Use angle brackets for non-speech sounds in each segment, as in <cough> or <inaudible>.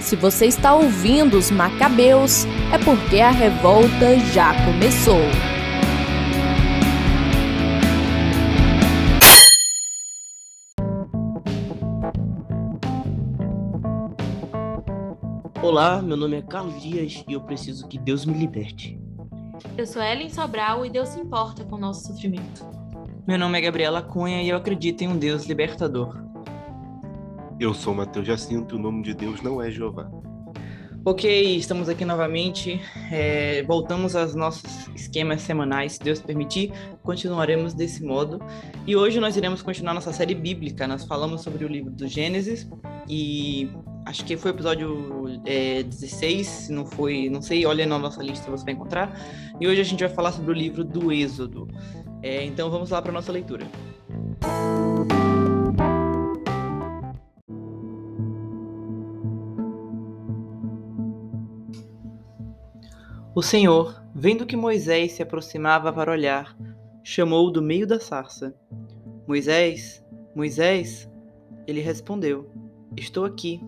Se você está ouvindo os Macabeus, é porque a revolta já começou. Olá, meu nome é Carlos Dias e eu preciso que Deus me liberte. Eu sou Ellen Sobral e Deus se importa com o nosso sofrimento. Meu nome é Gabriela Cunha e eu acredito em um Deus libertador. Eu sou Mateus Jacinto e o nome de Deus não é Jeová. Ok, estamos aqui novamente. É, voltamos aos nossos esquemas semanais. Se Deus permitir, continuaremos desse modo. E hoje nós iremos continuar nossa série bíblica. Nós falamos sobre o livro do Gênesis e acho que foi o episódio é, 16, se não foi, não sei, olha na nossa lista, você vai encontrar. E hoje a gente vai falar sobre o livro do Êxodo. É, então vamos lá para nossa leitura. O Senhor, vendo que Moisés se aproximava para olhar, chamou-o do meio da sarça. Moisés, Moisés, ele respondeu: Estou aqui.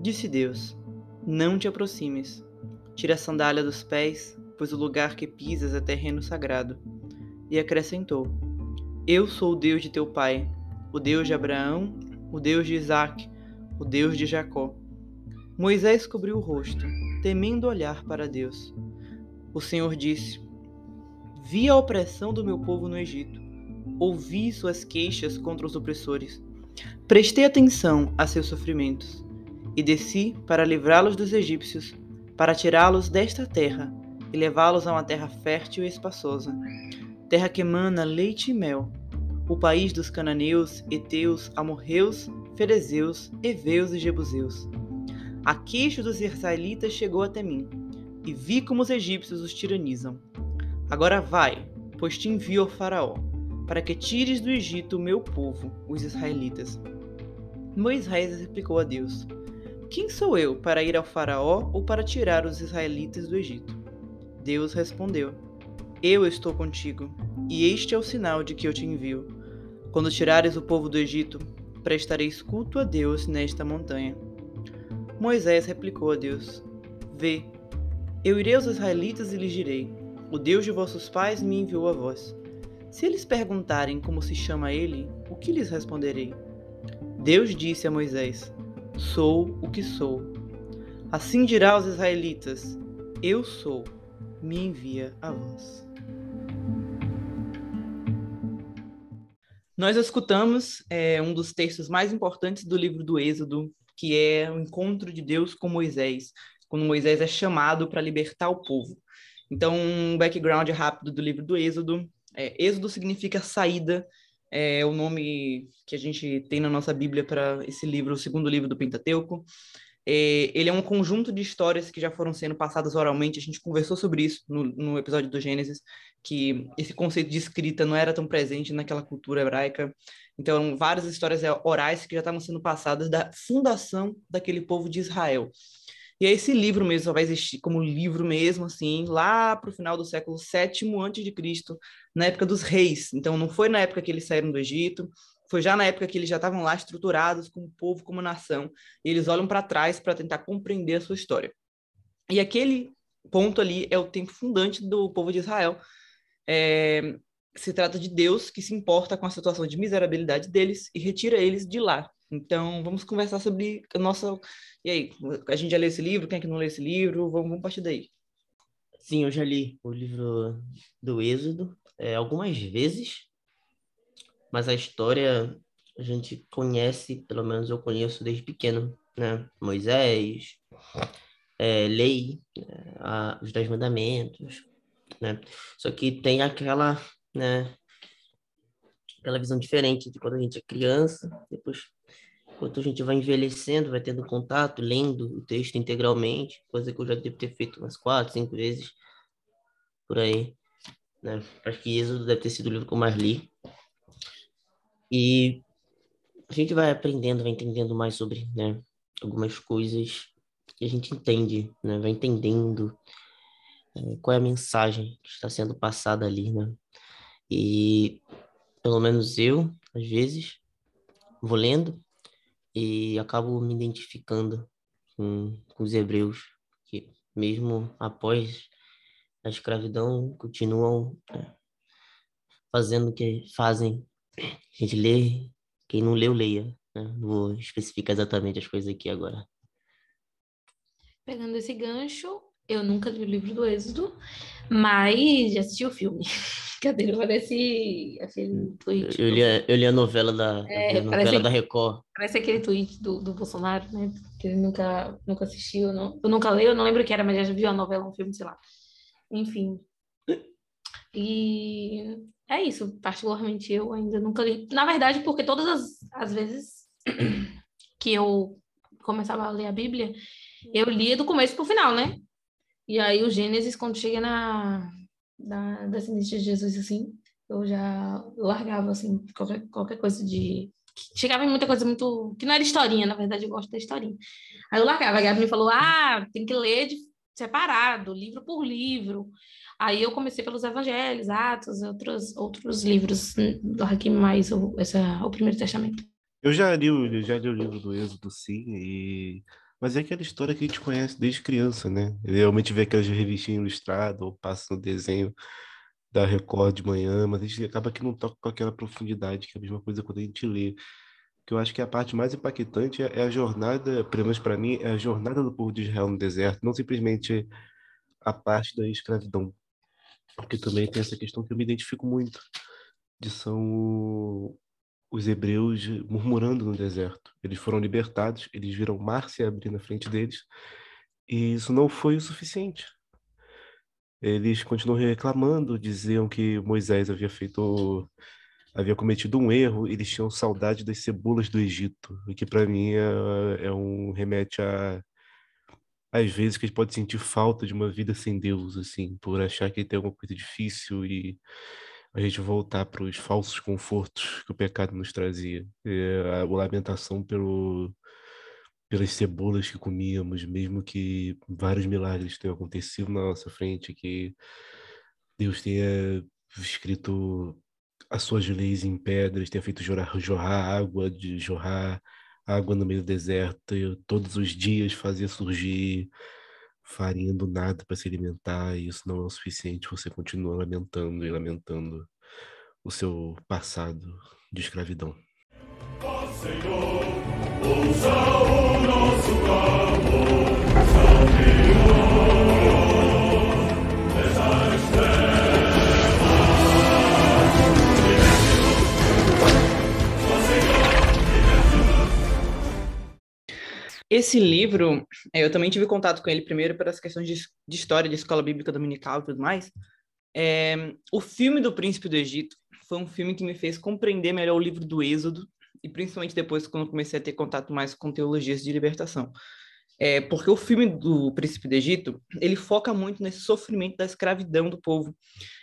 Disse Deus: Não te aproximes. Tira a sandália dos pés, pois o lugar que pisas é terreno sagrado. E acrescentou: Eu sou o Deus de teu pai, o Deus de Abraão, o Deus de Isaque, o Deus de Jacó. Moisés cobriu o rosto temendo olhar para Deus. O Senhor disse: Vi a opressão do meu povo no Egito, ouvi suas queixas contra os opressores. Prestei atenção a seus sofrimentos e desci para livrá-los dos egípcios, para tirá-los desta terra e levá-los a uma terra fértil e espaçosa, terra que emana leite e mel, o país dos cananeus, heteus, amorreus, ferezeus, heveus e jebuseus a queixa dos israelitas chegou até mim, e vi como os egípcios os tiranizam. Agora vai, pois te envio ao Faraó, para que tires do Egito o meu povo, os israelitas. Moisés replicou a Deus: Quem sou eu para ir ao Faraó ou para tirar os israelitas do Egito? Deus respondeu: Eu estou contigo, e este é o sinal de que eu te envio. Quando tirares o povo do Egito, prestareis culto a Deus nesta montanha. Moisés replicou a Deus: Vê, eu irei aos israelitas e lhes direi: O Deus de vossos pais me enviou a vós. Se eles perguntarem como se chama ele, o que lhes responderei? Deus disse a Moisés: Sou o que sou. Assim dirá aos israelitas: Eu sou, me envia a vós. Nós escutamos é, um dos textos mais importantes do livro do Êxodo, que é o encontro de Deus com Moisés, quando Moisés é chamado para libertar o povo. Então, um background rápido do livro do Êxodo. É, Êxodo significa saída, é o nome que a gente tem na nossa Bíblia para esse livro, o segundo livro do Pentateuco. É, ele é um conjunto de histórias que já foram sendo passadas oralmente. A gente conversou sobre isso no, no, episódio do Gênesis, que esse conceito de escrita não era tão presente naquela cultura hebraica. Então, várias histórias orais que já estavam sendo passadas da fundação daquele povo de Israel. E esse livro mesmo só vai existir como livro mesmo, assim, lá para o final do século VII Cristo, na época dos reis. Então, não foi na época que eles saíram do Egito, foi já na época que eles já estavam lá estruturados como povo, como nação. E eles olham para trás para tentar compreender a sua história. E aquele ponto ali é o tempo fundante do povo de Israel. É, se trata de Deus que se importa com a situação de miserabilidade deles e retira eles de lá. Então, vamos conversar sobre a nossa. E aí, a gente já leu esse livro? Quem é que não leu esse livro? Vamos, vamos partir daí. Sim, eu já li o livro do Êxodo é, algumas vezes, mas a história a gente conhece, pelo menos eu conheço desde pequeno, né? Moisés, é, lei, é, a, os Dez Mandamentos, né? Só que tem aquela né? Aquela visão diferente de quando a gente é criança, depois, quando a gente vai envelhecendo, vai tendo contato, lendo o texto integralmente, coisa que eu já devo ter feito umas quatro, cinco vezes, por aí, né? Acho que Êxodo deve ter sido o livro que eu mais li. E a gente vai aprendendo, vai entendendo mais sobre, né, algumas coisas que a gente entende, né, vai entendendo é, qual é a mensagem que está sendo passada ali, né? E pelo menos eu, às vezes, vou lendo e acabo me identificando com, com os hebreus, que mesmo após a escravidão continuam é, fazendo o que fazem. A gente lê, quem não leu, leia. Né? Não vou especificar exatamente as coisas aqui agora. Pegando esse gancho, eu nunca li o livro do Êxodo, mas já assisti o filme. <laughs> Cadê? Parece aquele tweet. Eu, li, a, eu li a novela da, É, a novela da Record. Parece aquele tweet do, do Bolsonaro, né? Que ele nunca, nunca assistiu, não, eu nunca leio, eu não lembro o que era, mas já viu a novela, um filme, sei lá. Enfim. E é isso, particularmente eu ainda nunca li. Na verdade, porque todas as, as vezes <clears throat> que eu começava a ler a Bíblia, eu lia do começo pro final, né? E aí o Gênesis, quando chega na da descendência de Jesus, assim, eu já largava, assim, qualquer, qualquer coisa de chegava em muita coisa muito. que não era historinha, na verdade, eu gosto da historinha. Aí eu largava, a Gabi me falou: ah, tem que ler de separado, livro por livro. Aí eu comecei pelos evangelhos, Atos, outros, outros livros, hum, larguei mais o, essa, o Primeiro Testamento. Eu já li, eu já li o livro do Êxodo, sim, e... mas é aquela história que a gente conhece desde criança, né? Eu realmente vê aquelas revistinhas ilustradas ou passa no desenho da Record de manhã, mas a gente acaba que não toca com aquela profundidade, que é a mesma coisa quando a gente lê. Que eu acho que a parte mais impactante é é a jornada, pelo menos para mim, é a jornada do povo de Israel no deserto, não simplesmente a parte da escravidão. Porque também tem essa questão que eu me identifico muito, de são os hebreus murmurando no deserto. Eles foram libertados, eles viram mar se abrir na frente deles, e isso não foi o suficiente. Eles continuam reclamando, diziam que Moisés havia feito, havia cometido um erro, eles tinham saudade das cebolas do Egito, o que para mim é, é um remete a às vezes que a gente pode sentir falta de uma vida sem Deus, assim, por achar que tem alguma coisa difícil e a gente voltar para os falsos confortos que o pecado nos trazia. É, a, lamentação pelo, pelas cebolas que comíamos, mesmo que vários milagres tenham acontecido na nossa frente, que Deus tenha escrito as suas leis em pedras, tenha feito jorrar, jorrar água, de jorrar água no meio do deserto, e todos os dias fazia surgir farinha do nada para se alimentar, e isso não é o suficiente, você continua lamentando e lamentando o seu passado de escravidão. Esse livro, é, eu também tive contato com ele primeiro pelas questões de, de história de escola bíblica dominical e tudo mais. É, o filme do Príncipe do Egito foi um filme que me fez compreender melhor o livro do Êxodo, e principalmente depois quando comecei a ter contato mais com teologias de libertação. É, porque o filme do Príncipe do Egito, ele foca muito nesse sofrimento da escravidão do povo.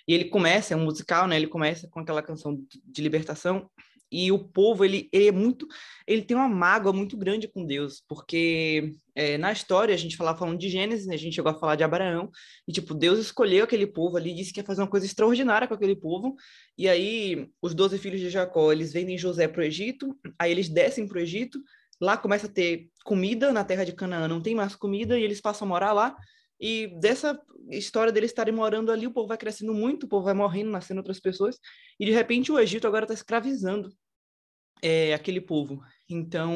E ele começa, é um musical, né? Ele começa com aquela canção de libertação, e o povo, ele, ele é muito ele tem uma mágoa muito grande com Deus, porque é, na história a gente falava falando de Gênesis, né, a gente chegou a falar de Abraão, e tipo, Deus escolheu aquele povo ali, disse que ia fazer uma coisa extraordinária com aquele povo, e aí os doze filhos de Jacó, eles vendem José para o Egito, aí eles descem para o Egito, lá começa a ter comida na terra de Canaã, não tem mais comida, e eles passam a morar lá, e dessa história deles estarem morando ali, o povo vai crescendo muito, o povo vai morrendo, nascendo outras pessoas, e de repente o Egito agora está escravizando é, aquele povo. Então,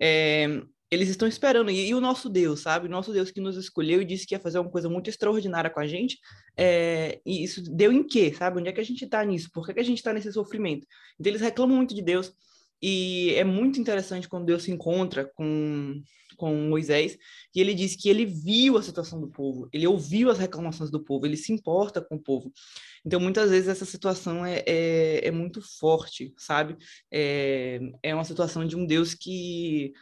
é, eles estão esperando. E, e o nosso Deus, sabe? O nosso Deus que nos escolheu e disse que ia fazer uma coisa muito extraordinária com a gente. é, e isso deu em quê, sabe? Onde é que a gente está nisso? Por que, que a gente está nesse sofrimento? Então, eles reclamam muito de Deus. E é muito interessante quando Deus se encontra com, com Moisés e ele diz que ele viu a situação do povo, ele ouviu as reclamações do povo, ele se importa com o povo. Então, muitas vezes, essa situação é, é, é muito forte, sabe? É, é uma situação de um Deus que,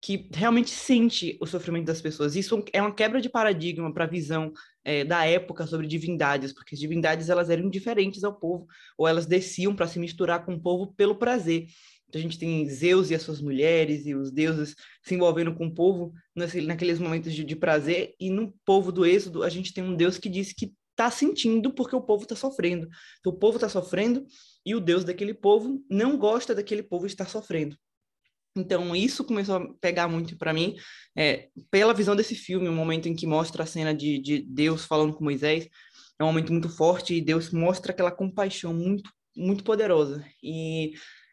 que realmente sente o sofrimento das pessoas. Isso é uma quebra de paradigma para a visão é, da época sobre divindades, porque as divindades elas eram diferentes ao povo, ou elas desciam para se misturar com o povo pelo prazer. Então, a gente tem Zeus e as suas mulheres e os deuses se envolvendo com o povo nesse, naqueles momentos de, de prazer, e no povo do Êxodo, a gente tem um Deus que diz que está sentindo porque o povo está sofrendo. Então, o povo está sofrendo e o Deus daquele povo não gosta daquele povo estar sofrendo. Então, isso começou a pegar muito para mim, é, pela visão desse filme, o momento em que mostra a cena de, de Deus falando com Moisés, é um momento muito forte e Deus mostra aquela compaixão muito, muito poderosa. E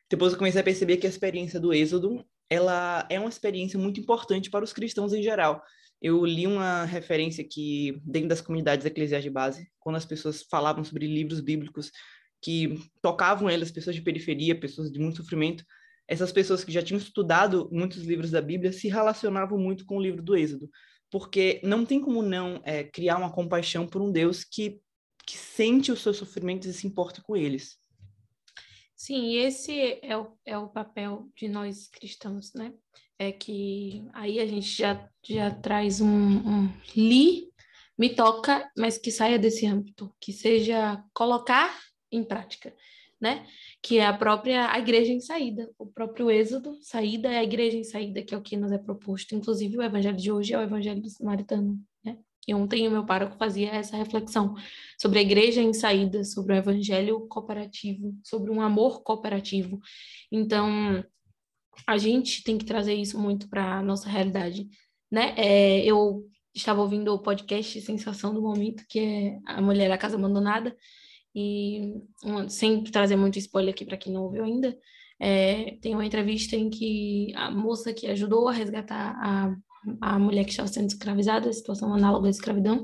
depois eu comecei a perceber que a experiência do Êxodo, ela é uma experiência muito importante para os cristãos em geral. Eu li uma referência que, dentro das comunidades eclesiais de base, quando as pessoas falavam sobre livros bíblicos que tocavam elas, pessoas de periferia, pessoas de muito sofrimento, essas pessoas que já tinham estudado muitos livros da Bíblia se relacionavam muito com o livro do Êxodo, porque não tem como não é, criar uma compaixão por um Deus que, que sente os seus sofrimentos e se importa com eles. Sim, esse é o, é o papel de nós cristãos, né? É que aí a gente já, já traz um, um li, me toca, mas que saia desse âmbito, que seja colocar em prática né? Que é a própria a igreja em saída, o próprio êxodo, saída é a igreja em saída, que é o que nos é proposto. Inclusive, o evangelho de hoje é o evangelho do samaritano, né? E ontem o meu pároco fazia essa reflexão sobre a igreja em saída, sobre o evangelho cooperativo, sobre um amor cooperativo. Então, a gente tem que trazer isso muito para a nossa realidade, né? É, eu estava ouvindo o podcast Sensação do Momento, que é A Mulher da Casa Abandonada, e uma, sem trazer muito spoiler aqui para quem não ouviu ainda, é, tem uma entrevista em que a moça que ajudou a resgatar a, a mulher que estava sendo escravizada, situação análoga à escravidão,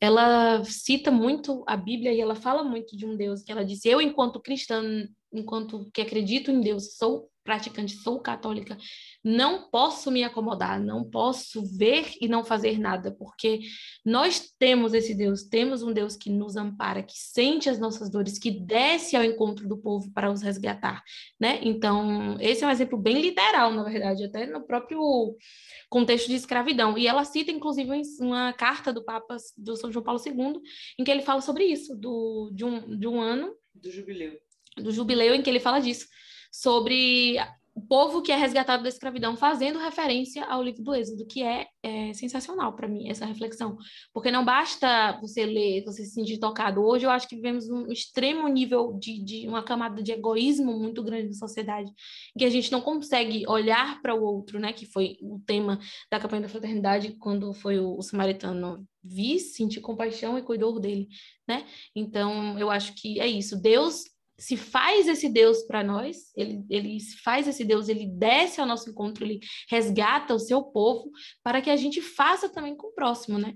ela cita muito a Bíblia e ela fala muito de um Deus que ela disse: Eu, enquanto cristã, enquanto que acredito em Deus, sou praticante, sou católica, não posso me acomodar, não posso ver e não fazer nada, porque nós temos esse Deus, temos um Deus que nos ampara, que sente as nossas dores, que desce ao encontro do povo para os resgatar, né? Então, esse é um exemplo bem literal, na verdade, até no próprio contexto de escravidão. E ela cita, inclusive, uma carta do Papa do São João Paulo II, em que ele fala sobre isso, do, de, um, de um ano. Do jubileu. Do jubileu, em que ele fala disso sobre o povo que é resgatado da escravidão, fazendo referência ao livro do Êxodo, que é, é sensacional para mim, essa reflexão. Porque não basta você ler, você se sentir tocado. Hoje eu acho que vivemos um extremo nível de, de uma camada de egoísmo muito grande na sociedade, que a gente não consegue olhar para o outro, né? Que foi o tema da campanha da fraternidade, quando foi o, o samaritano vi, sentir compaixão e cuidou dele, né? Então, eu acho que é isso. Deus se faz esse Deus para nós, ele, ele faz esse Deus, ele desce ao nosso encontro, ele resgata o seu povo, para que a gente faça também com o próximo, né?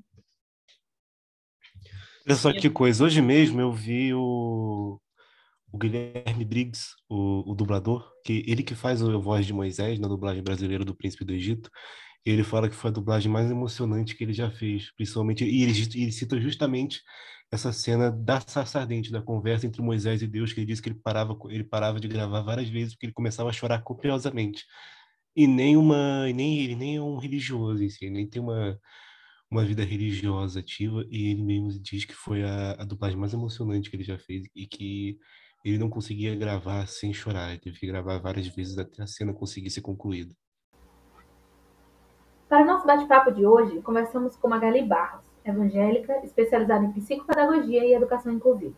Olha só que coisa, hoje mesmo eu vi o, o Guilherme Briggs, o, o dublador, que ele que faz a voz de Moisés na dublagem brasileira do Príncipe do Egito, ele fala que foi a dublagem mais emocionante que ele já fez, principalmente, e ele, ele cita justamente essa cena da sarça ardente, da conversa entre Moisés e Deus, que ele disse que ele parava, ele parava de gravar várias vezes porque ele começava a chorar copiosamente. E nem uma, e nem ele nem um religioso em si, nem tem uma uma vida religiosa ativa e ele mesmo diz que foi a, a dublagem mais emocionante que ele já fez e que ele não conseguia gravar sem chorar, ele teve que gravar várias vezes até a cena conseguir ser concluída. Para o nosso bate-papo de hoje, conversamos com Magali Barros, evangélica, especializada em psicopedagogia e educação inclusiva.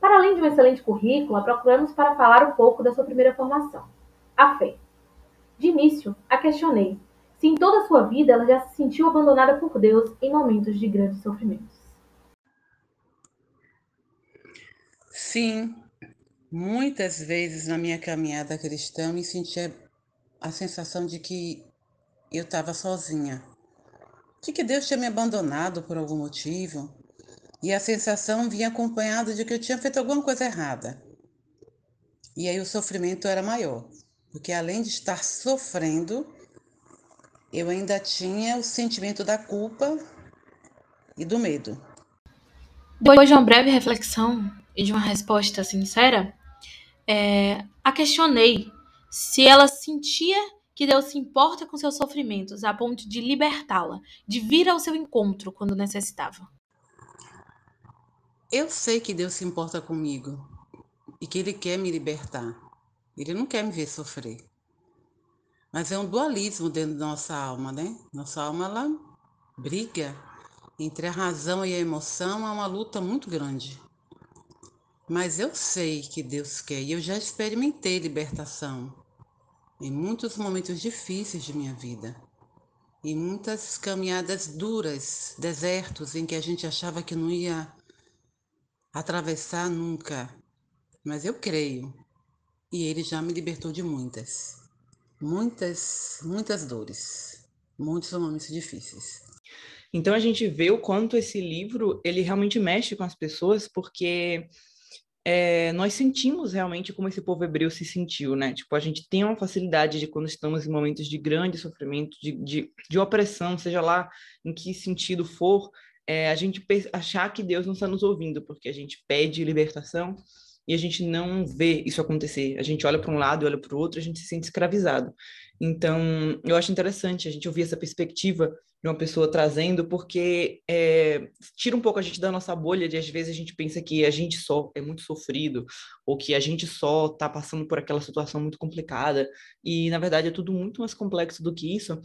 Para além de um excelente currículo, procuramos para falar um pouco da sua primeira formação, a fé. De início, a questionei se em toda a sua vida ela já se sentiu abandonada por Deus em momentos de grandes sofrimentos. Sim, muitas vezes na minha caminhada cristã me sentia a sensação de que eu estava sozinha, de que Deus tinha me abandonado por algum motivo, e a sensação vinha acompanhada de que eu tinha feito alguma coisa errada. E aí o sofrimento era maior, porque além de estar sofrendo, eu ainda tinha o sentimento da culpa e do medo. Depois de uma breve reflexão e de uma resposta sincera, é, a questionei se ela sentia que Deus se importa com seus sofrimentos a ponto de libertá-la, de vir ao seu encontro quando necessitava. Eu sei que Deus se importa comigo e que Ele quer me libertar. Ele não quer me ver sofrer. Mas é um dualismo dentro da nossa alma, né? Nossa alma, ela briga entre a razão e a emoção, é uma luta muito grande. Mas eu sei que Deus quer e eu já experimentei libertação em muitos momentos difíceis de minha vida, em muitas caminhadas duras, desertos em que a gente achava que não ia atravessar nunca. Mas eu creio, e ele já me libertou de muitas, muitas, muitas dores, muitos momentos difíceis. Então a gente vê o quanto esse livro ele realmente mexe com as pessoas, porque é, nós sentimos realmente como esse povo hebreu se sentiu, né? Tipo, a gente tem uma facilidade de quando estamos em momentos de grande sofrimento, de, de, de opressão, seja lá em que sentido for, é, a gente achar que Deus não está nos ouvindo, porque a gente pede libertação e a gente não vê isso acontecer. A gente olha para um lado olha para o outro, a gente se sente escravizado. Então, eu acho interessante a gente ouvir essa perspectiva de uma pessoa trazendo, porque é, tira um pouco a gente da nossa bolha de às vezes a gente pensa que a gente só é muito sofrido, ou que a gente só está passando por aquela situação muito complicada, e na verdade é tudo muito mais complexo do que isso.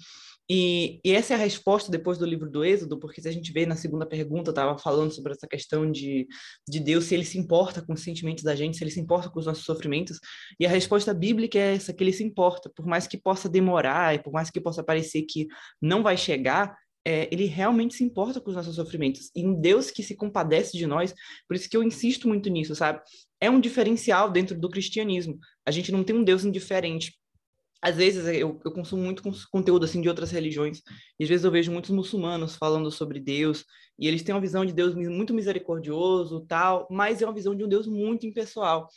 E, e, essa é a resposta depois do livro do Êxodo, porque se a gente vê na segunda pergunta, estava falando sobre essa questão de, de Deus, se ele se importa com os sentimentos da gente, se ele se importa com os nossos sofrimentos, e a resposta bíblica é essa, que ele se importa, por mais que possa demorar, e por mais que possa parecer que não vai chegar, é, ele realmente se importa com os nossos sofrimentos. E um Deus que se compadece de nós, por isso que eu insisto muito nisso, sabe? É um diferencial dentro do cristianismo. A gente não tem um Deus indiferente às vezes eu, eu consumo muito conteúdo assim de outras religiões e às vezes eu vejo muitos muçulmanos falando sobre Deus e eles têm uma visão de Deus muito misericordioso tal mas é uma visão de um Deus muito impessoal.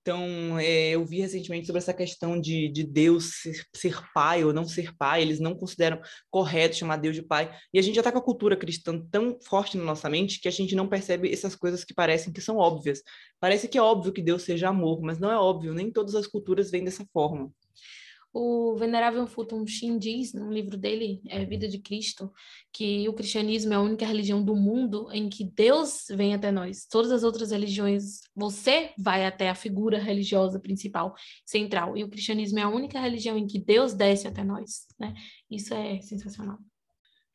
Então é, eu vi recentemente sobre essa questão de, de Deus ser, ser, pai ou não ser pai eles não consideram correto chamar Deus de pai e a gente já está com a cultura cristã tão forte na nossa mente que a gente não percebe essas coisas que parecem que são óbvias. Parece que é óbvio que Deus seja amor mas não é óbvio nem todas as culturas vêm dessa forma o Venerável Fulton Sheen diz, no livro dele, é Vida de Cristo, que o cristianismo é a única religião do mundo em que Deus vem até nós. Todas as outras religiões, você vai até a figura religiosa principal, central. E o cristianismo é a única religião em que Deus desce até nós. Né? Isso é sensacional.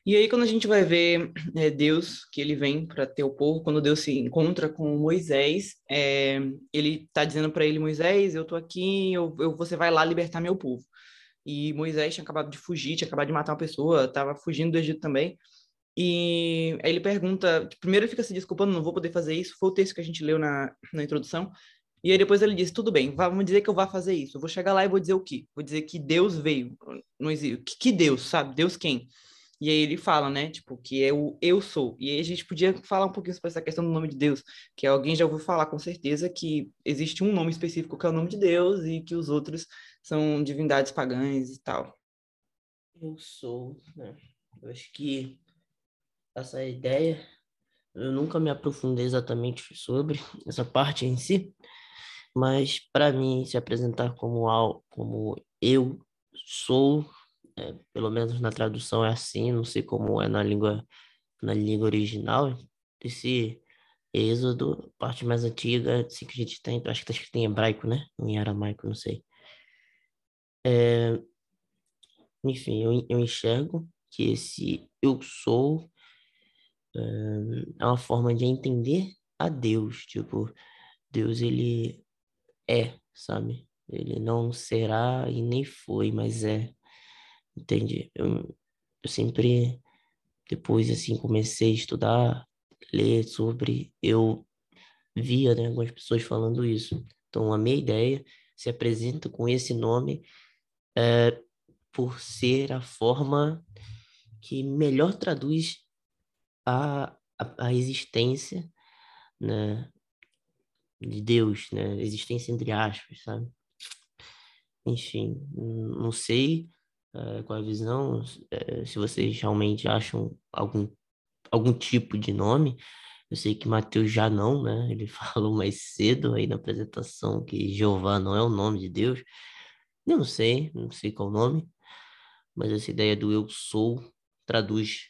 E aí, quando a gente vai ver é, Deus, que ele vem para ter o povo, quando Deus se encontra com Moisés, é, ele está dizendo para ele: Moisés, eu estou aqui, eu, eu, você vai lá libertar meu povo. E Moisés tinha acabado de fugir, tinha acabado de matar uma pessoa, estava fugindo do Egito também. E aí ele pergunta: primeiro ele fica se desculpando, não vou poder fazer isso. Foi o texto que a gente leu na, na introdução. E aí depois ele diz: tudo bem, vamos dizer que eu vá fazer isso. Eu vou chegar lá e vou dizer o quê? Vou dizer que Deus veio. Não existe. Que, que Deus, sabe? Deus quem? E aí ele fala, né, tipo, que é o eu sou. E aí a gente podia falar um pouquinho sobre essa questão do nome de Deus, que alguém já ouviu falar com certeza que existe um nome específico que é o nome de Deus e que os outros são divindades pagãs e tal. Eu sou, né? Eu acho que essa ideia, eu nunca me aprofundei exatamente sobre essa parte em si, mas para mim se apresentar como algo, como eu sou é, pelo menos na tradução é assim, não sei como é na língua, na língua original. Esse Êxodo, parte mais antiga, assim que a gente tem, acho que está escrito em hebraico, né? Em aramaico, não sei. É, enfim, eu, eu enxergo que esse eu sou é, é uma forma de entender a Deus. Tipo, Deus, ele é, sabe? Ele não será e nem foi, mas é. Entende? Eu, eu sempre, depois, assim, comecei a estudar, ler sobre, eu via, né, algumas pessoas falando isso. Então, a minha ideia se apresenta com esse nome é, por ser a forma que melhor traduz a, a, a existência, né, de Deus, né, existência entre aspas, sabe? Enfim, não sei é, com a visão, é, se vocês realmente acham algum, algum tipo de nome. Eu sei que Mateus já não, né? Ele <laughs> falou mais cedo aí na apresentação que Jeová não é o nome de Deus. Eu não sei, não sei qual o nome, mas essa ideia do eu sou traduz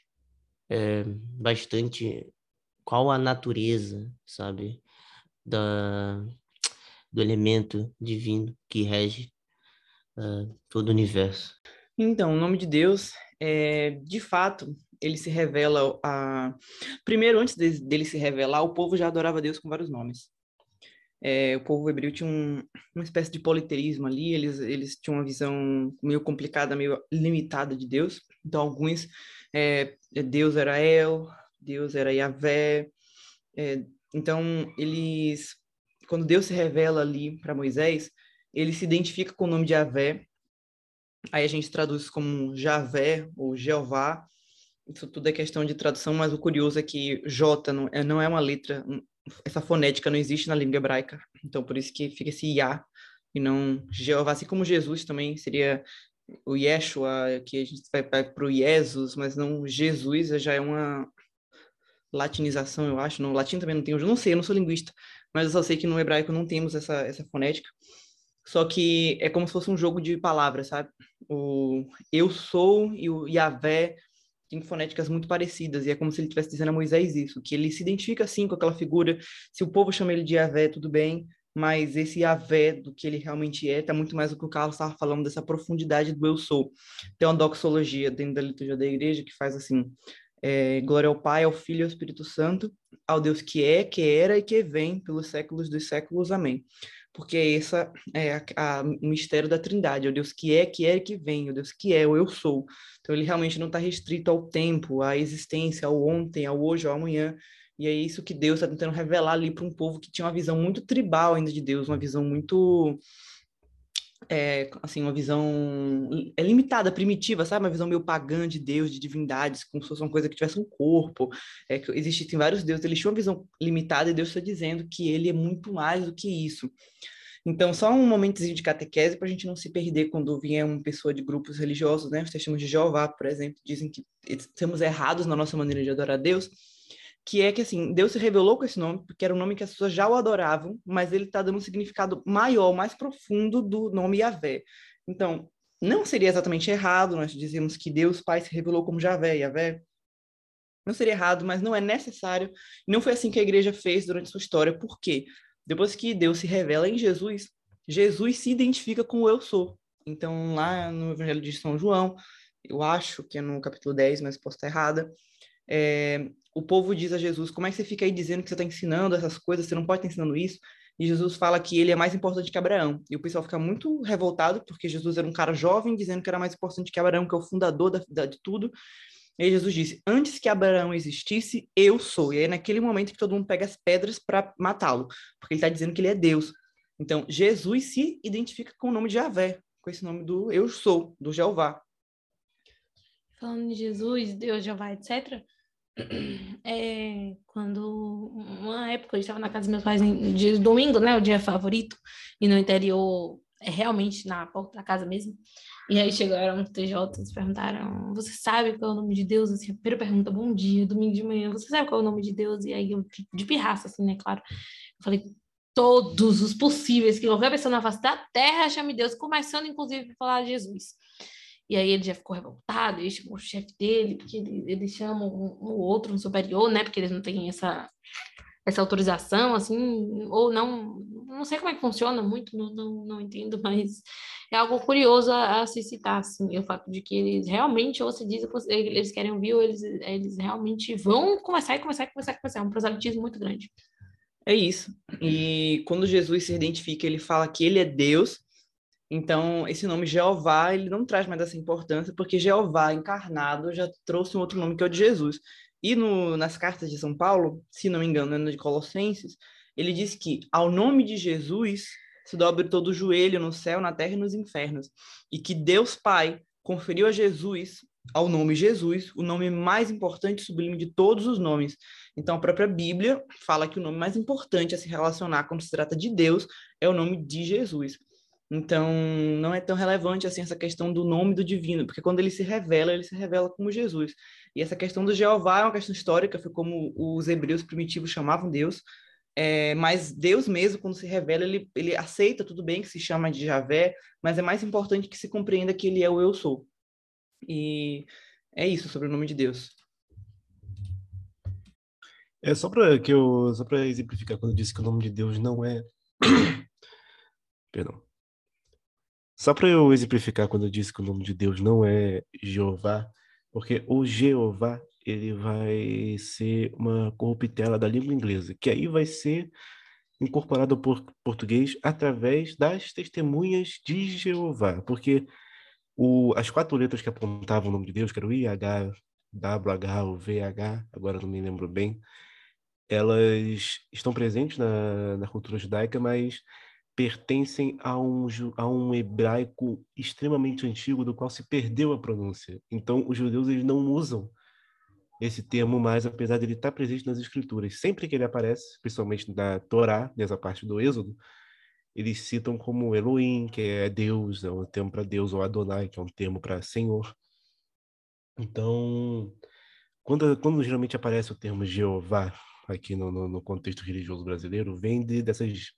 é, bastante qual a natureza, sabe, da, do elemento divino que rege uh, todo o universo. Então, o nome de Deus, é, de fato, ele se revela a... Primeiro, antes de, dele se revelar, o povo já adorava Deus com vários nomes. É, o povo hebreu tinha um, uma espécie de politeísmo ali, eles, eles tinham uma visão meio complicada, meio limitada de Deus. Então, alguns, é, Deus era El, Deus era Yahvé. É, então, eles, quando Deus se revela ali para Moisés, ele se identifica com o nome de Yahvé. Aí a gente traduz como Javé ou Jeová. Isso tudo é questão de tradução, mas o curioso é que J não é, não é uma letra essa fonética não existe na língua hebraica, então por isso que fica esse Yah e não Jeová, assim como Jesus também seria o Yeshua, que a gente vai para o Jesus, mas não Jesus, já é uma latinização, eu acho, no latim também não tem, eu não sei, eu não sou linguista, mas eu só sei que no hebraico não temos essa, essa fonética, só que é como se fosse um jogo de palavras, sabe? O eu sou e o Yahvé tem fonéticas muito parecidas, e é como se ele estivesse dizendo a Moisés isso, que ele se identifica assim com aquela figura, se o povo chama ele de Yahvé, tudo bem, mas esse Yahvé do que ele realmente é, está muito mais do que o Carlos estava falando, dessa profundidade do eu sou. Tem uma doxologia dentro da liturgia da igreja que faz assim, é, glória ao Pai, ao Filho e ao Espírito Santo, ao Deus que é, que era e que vem pelos séculos dos séculos. Amém porque essa é a, a, o mistério da Trindade, o Deus que é, que é e que vem, o Deus que é, o eu sou. Então ele realmente não está restrito ao tempo, à existência, ao ontem, ao hoje, ao amanhã. E é isso que Deus está tentando revelar ali para um povo que tinha uma visão muito tribal ainda de Deus, uma visão muito é, assim, uma visão é limitada, primitiva, sabe? Uma visão meio pagã de Deus, de divindades, como se fosse uma coisa que tivesse um corpo. É, que existem vários deuses, eles tinham uma visão limitada e Deus está dizendo que ele é muito mais do que isso. Então, só um momentozinho de catequese para a gente não se perder quando vier uma pessoa de grupos religiosos, né? Os testemunhos de Jeová, por exemplo, dizem que estamos errados na nossa maneira de adorar a Deus que é que assim, Deus se revelou com esse nome, porque era um nome que as pessoas já o adoravam, mas ele está dando um significado maior, mais profundo do nome Yahvé. Então, não seria exatamente errado nós dizemos que Deus Pai se revelou como Javé, Yahvé. Não seria errado, mas não é necessário. Não foi assim que a igreja fez durante sua história. Por quê? Depois que Deus se revela em Jesus, Jesus se identifica com o eu sou. Então, lá no Evangelho de São João, eu acho que é no capítulo 10, mas posso estar errada, é, o povo diz a Jesus: como é que você fica aí dizendo que você está ensinando essas coisas? Você não pode estar ensinando isso. E Jesus fala que ele é mais importante que Abraão. E o pessoal fica muito revoltado, porque Jesus era um cara jovem dizendo que era mais importante que Abraão, que é o fundador da, da, de tudo. E aí Jesus disse: Antes que Abraão existisse, eu sou. E aí naquele momento que todo mundo pega as pedras para matá-lo, porque ele está dizendo que ele é Deus. Então, Jesus se identifica com o nome de Javé, com esse nome do eu sou, do Jeová. Falando de Jesus, Deus, Jeová, etc é, quando uma época eu estava na casa dos meus pais de domingo, né, o dia favorito, e no interior, é realmente na porta da casa mesmo. E aí chegaram os TJs, perguntaram: Você sabe qual é o nome de Deus? Assim, a primeira pergunta, bom dia, domingo de manhã, você sabe qual é o nome de Deus? E aí eu, de pirraça, assim, né, claro. Eu falei: Todos os possíveis que qualquer pessoa na face da terra chame Deus, começando inclusive a falar de Jesus. E aí ele já ficou revoltado, ele chamou o chefe dele, porque ele, ele chama um, um outro, um superior, né? Porque eles não têm essa, essa autorização, assim, ou não, não sei como é que funciona muito, não, não, não entendo, <laughs> mas é algo curioso a, a, se citar, assim, o fato de que eles realmente, ou se diz, eles querem ouvir, ou eles, eles realmente vão começar e começar e começar e começar, é um proselitismo muito grande. É isso. E quando Jesus se identifica, ele fala que ele é Deus, então, esse nome Jeová, ele não traz mais essa importância, porque Jeová encarnado já trouxe um outro nome que é o de Jesus. E no, nas cartas de São Paulo, se não me engano, é de Colossenses, ele diz que ao nome de Jesus se dobre todo o joelho no céu, na terra e nos infernos. E que Deus Pai conferiu a Jesus, ao nome Jesus, o nome mais importante e sublime de todos os nomes. Então, a própria Bíblia fala que o nome mais importante a se relacionar quando se trata de Deus é o nome de Jesus. Então, não é tão relevante assim essa questão do nome do divino, porque quando ele se revela, ele se revela como Jesus. E essa questão do Jeová é uma questão histórica, foi como os hebreus primitivos chamavam Deus, é, mas Deus mesmo, quando se revela, ele, ele aceita tudo bem que se chama de Javé, mas é mais importante que se compreenda que ele é o eu sou. E é isso sobre o nome de Deus. É só para que eu só para exemplificar quando eu disse que o nome de Deus não é <coughs> Perdão. Só para eu exemplificar quando eu disse que o nome de Deus não é Jeová, porque o Jeová ele vai ser uma corruptela da língua inglesa, que aí vai ser incorporado ao português através das testemunhas de Jeová, porque o, as quatro letras que apontavam o nome de Deus, que era o IH, WH ou VH, agora não me lembro bem, elas estão presentes na, na cultura judaica, mas pertencem a um, a um hebraico extremamente antigo, do qual se perdeu a pronúncia. Então, os judeus eles não usam esse termo mais, apesar de ele estar presente nas escrituras. Sempre que ele aparece, principalmente na Torá, nessa parte do Êxodo, eles citam como Elohim, que é Deus, é um termo para Deus, ou Adonai, que é um termo para Senhor. Então, quando, quando geralmente aparece o termo Jeová aqui no, no, no contexto religioso brasileiro, vem de, dessas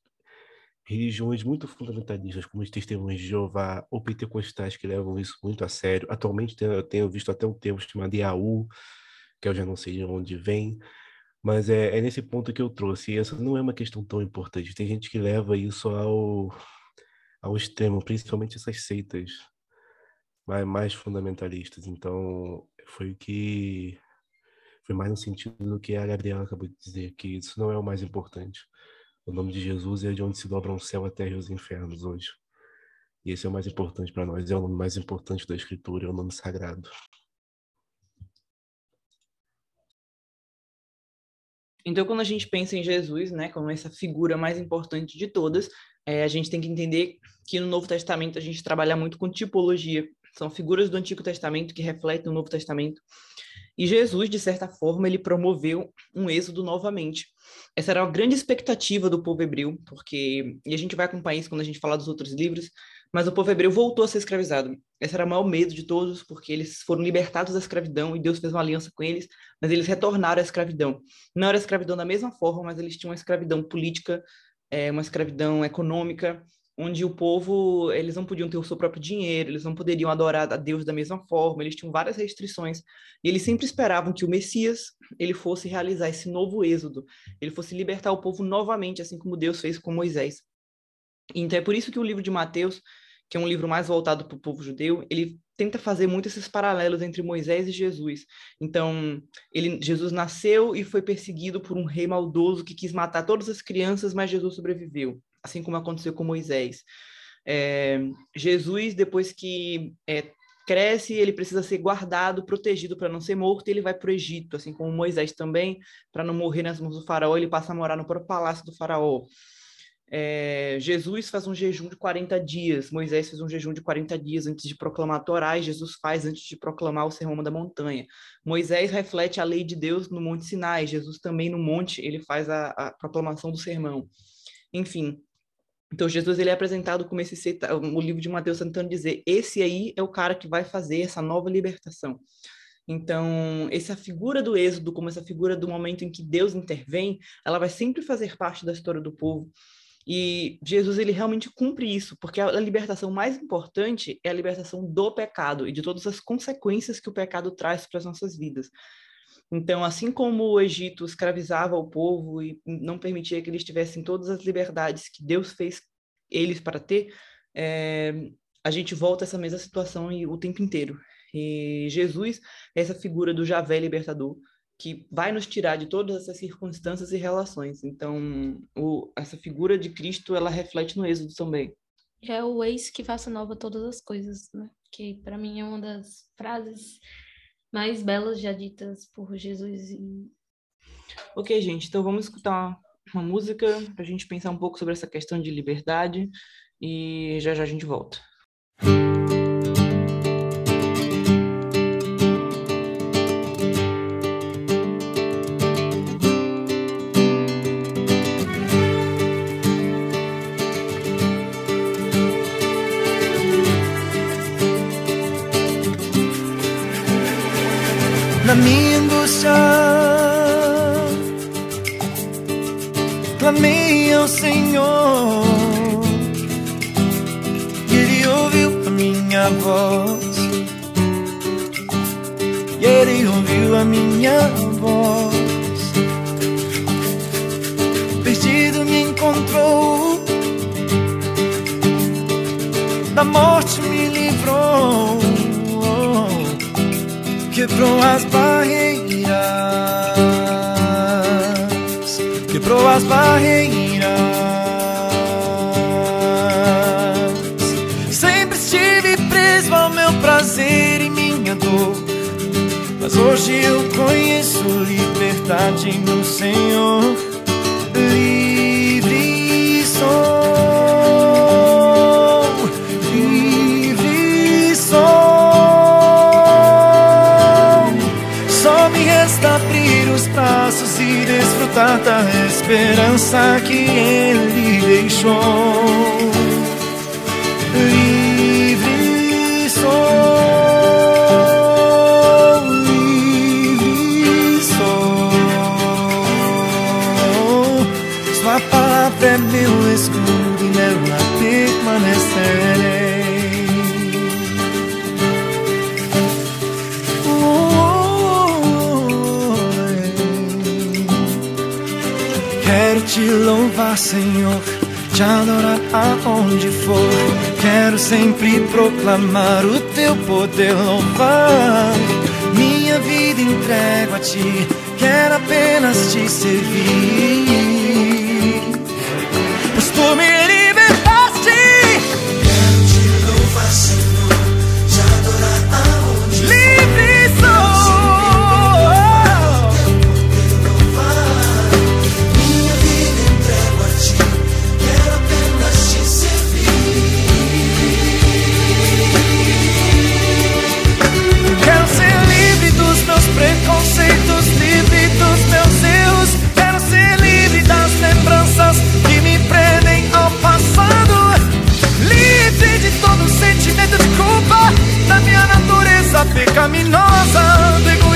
religiões muito fundamentalistas, como os testemunhos de Jeová ou pentecostais, que levam isso muito a sério. Atualmente, eu tenho visto até um termo chamado Yaú, que eu já não sei de onde vem, mas é, é nesse ponto que eu trouxe. E essa não é uma questão tão importante. Tem gente que leva isso ao, ao extremo, principalmente essas seitas mais, mais fundamentalistas. Então, foi o que foi mais no sentido do que a Gabriela acabou de dizer, que isso não é o mais importante. O nome de Jesus é de onde se dobram o céu, a terra e os infernos hoje. E esse é o mais importante para nós, é o nome mais importante da Escritura, é o nome sagrado. Então, quando a gente pensa em Jesus, né, como essa figura mais importante de todas, é, a gente tem que entender que no Novo Testamento a gente trabalha muito com tipologia. São figuras do Antigo Testamento que refletem o Novo Testamento. E Jesus, de certa forma, ele promoveu um êxodo novamente. Essa era a grande expectativa do povo hebreu, porque, e a gente vai acompanhar isso quando a gente falar dos outros livros, mas o povo hebreu voltou a ser escravizado. Esse era o maior medo de todos, porque eles foram libertados da escravidão e Deus fez uma aliança com eles, mas eles retornaram à escravidão. Não era escravidão da mesma forma, mas eles tinham uma escravidão política, é, uma escravidão econômica, onde o povo, eles não podiam ter o seu próprio dinheiro, eles não poderiam adorar a Deus da mesma forma, eles tinham várias restrições, e eles sempre esperavam que o Messias, ele fosse realizar esse novo êxodo, ele fosse libertar o povo novamente, assim como Deus fez com Moisés. Então é por isso que o livro de Mateus, que é um livro mais voltado para o povo judeu, ele tenta fazer muito esses paralelos entre Moisés e Jesus. Então, ele, Jesus nasceu e foi perseguido por um rei maldoso que quis matar todas as crianças, mas Jesus sobreviveu, assim como aconteceu com Moisés. É, Jesus, depois que é, cresce, ele precisa ser guardado, protegido para não ser morto, e ele vai para o Egito, assim como Moisés também, para não morrer nas mãos do faraó, ele passa a morar no próprio palácio do faraó. É, Jesus faz um jejum de 40 dias, Moisés fez um jejum de 40 dias antes de proclamar a Torá, e Jesus faz antes de proclamar o Sermão da Montanha. Moisés reflete a lei de Deus no Monte Sinai, Jesus também no monte, ele faz a, a proclamação do sermão. Enfim, então Jesus ele é apresentado como esse, o livro de Mateus tentando dizer, esse aí é o cara que vai fazer essa nova libertação. Então, essa figura do êxodo, como essa figura do momento em que Deus intervém, ela vai sempre fazer parte da história do povo. E Jesus ele realmente cumpre isso, porque a libertação mais importante é a libertação do pecado e de todas as consequências que o pecado traz para as nossas vidas. Então, assim como o Egito escravizava o povo e não permitia que eles tivessem todas as liberdades que Deus fez eles para ter, é, a gente volta a essa mesma situação o tempo inteiro. E Jesus é essa figura do Javé libertador, que vai nos tirar de todas essas circunstâncias e relações. Então, o, essa figura de Cristo, ela reflete no Êxodo também. É o ex que faça nova todas as coisas, né? Que para mim é uma das frases mais belas já ditas por Jesus. Ok, gente, então vamos escutar uma música para a gente pensar um pouco sobre essa questão de liberdade e já já a gente volta. morte me livrou, quebrou as barreiras, quebrou as barreiras. Sempre estive preso ao meu prazer e minha dor, mas hoje eu conheço liberdade no Senhor. Esperança que Ele deixou. Senhor, te adorar aonde for. Quero sempre proclamar o teu poder, louvar. Minha vida entrego a ti, quero apenas te servir. Natureza pecaminosa, do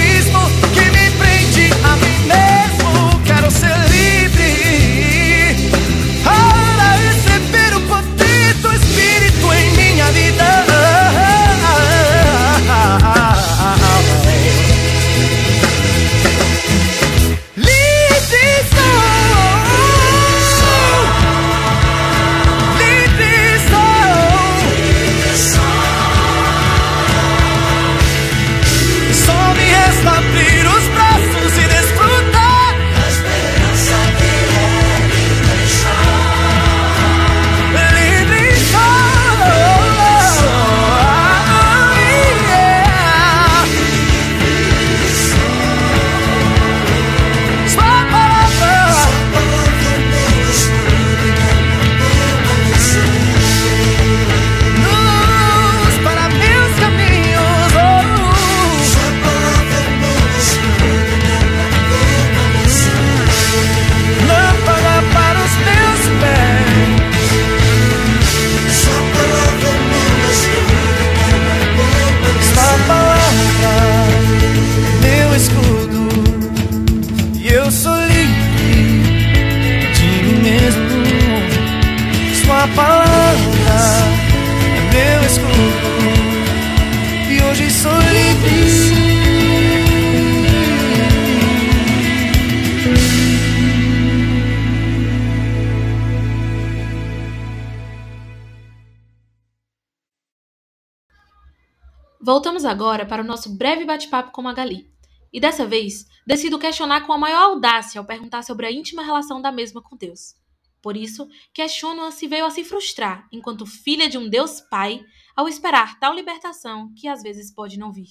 agora para o nosso breve bate-papo com Magali. E dessa vez, decido questionar com a maior audácia ao perguntar sobre a íntima relação da mesma com Deus. Por isso, questiono-a se veio a se frustrar, enquanto filha de um Deus Pai, ao esperar tal libertação que às vezes pode não vir.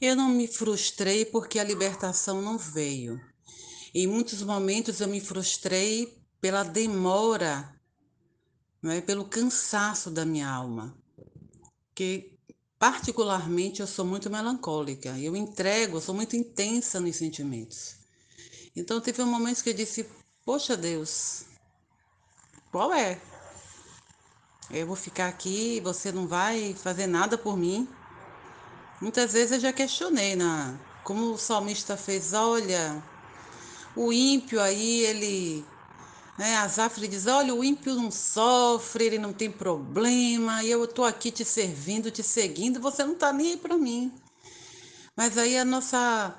Eu não me frustrei porque a libertação não veio. Em muitos momentos eu me frustrei pela demora, é? pelo cansaço da minha alma. Que particularmente eu sou muito melancólica, eu entrego, eu sou muito intensa nos sentimentos. Então teve um momento que eu disse: "Poxa Deus, qual é? Eu vou ficar aqui, você não vai fazer nada por mim?" Muitas vezes eu já questionei na como o salmista fez, olha, o ímpio aí, ele né, Asaf ele diz: Olha, o ímpio não sofre, ele não tem problema, e eu estou aqui te servindo, te seguindo, você não está nem aí para mim. Mas aí a nossa,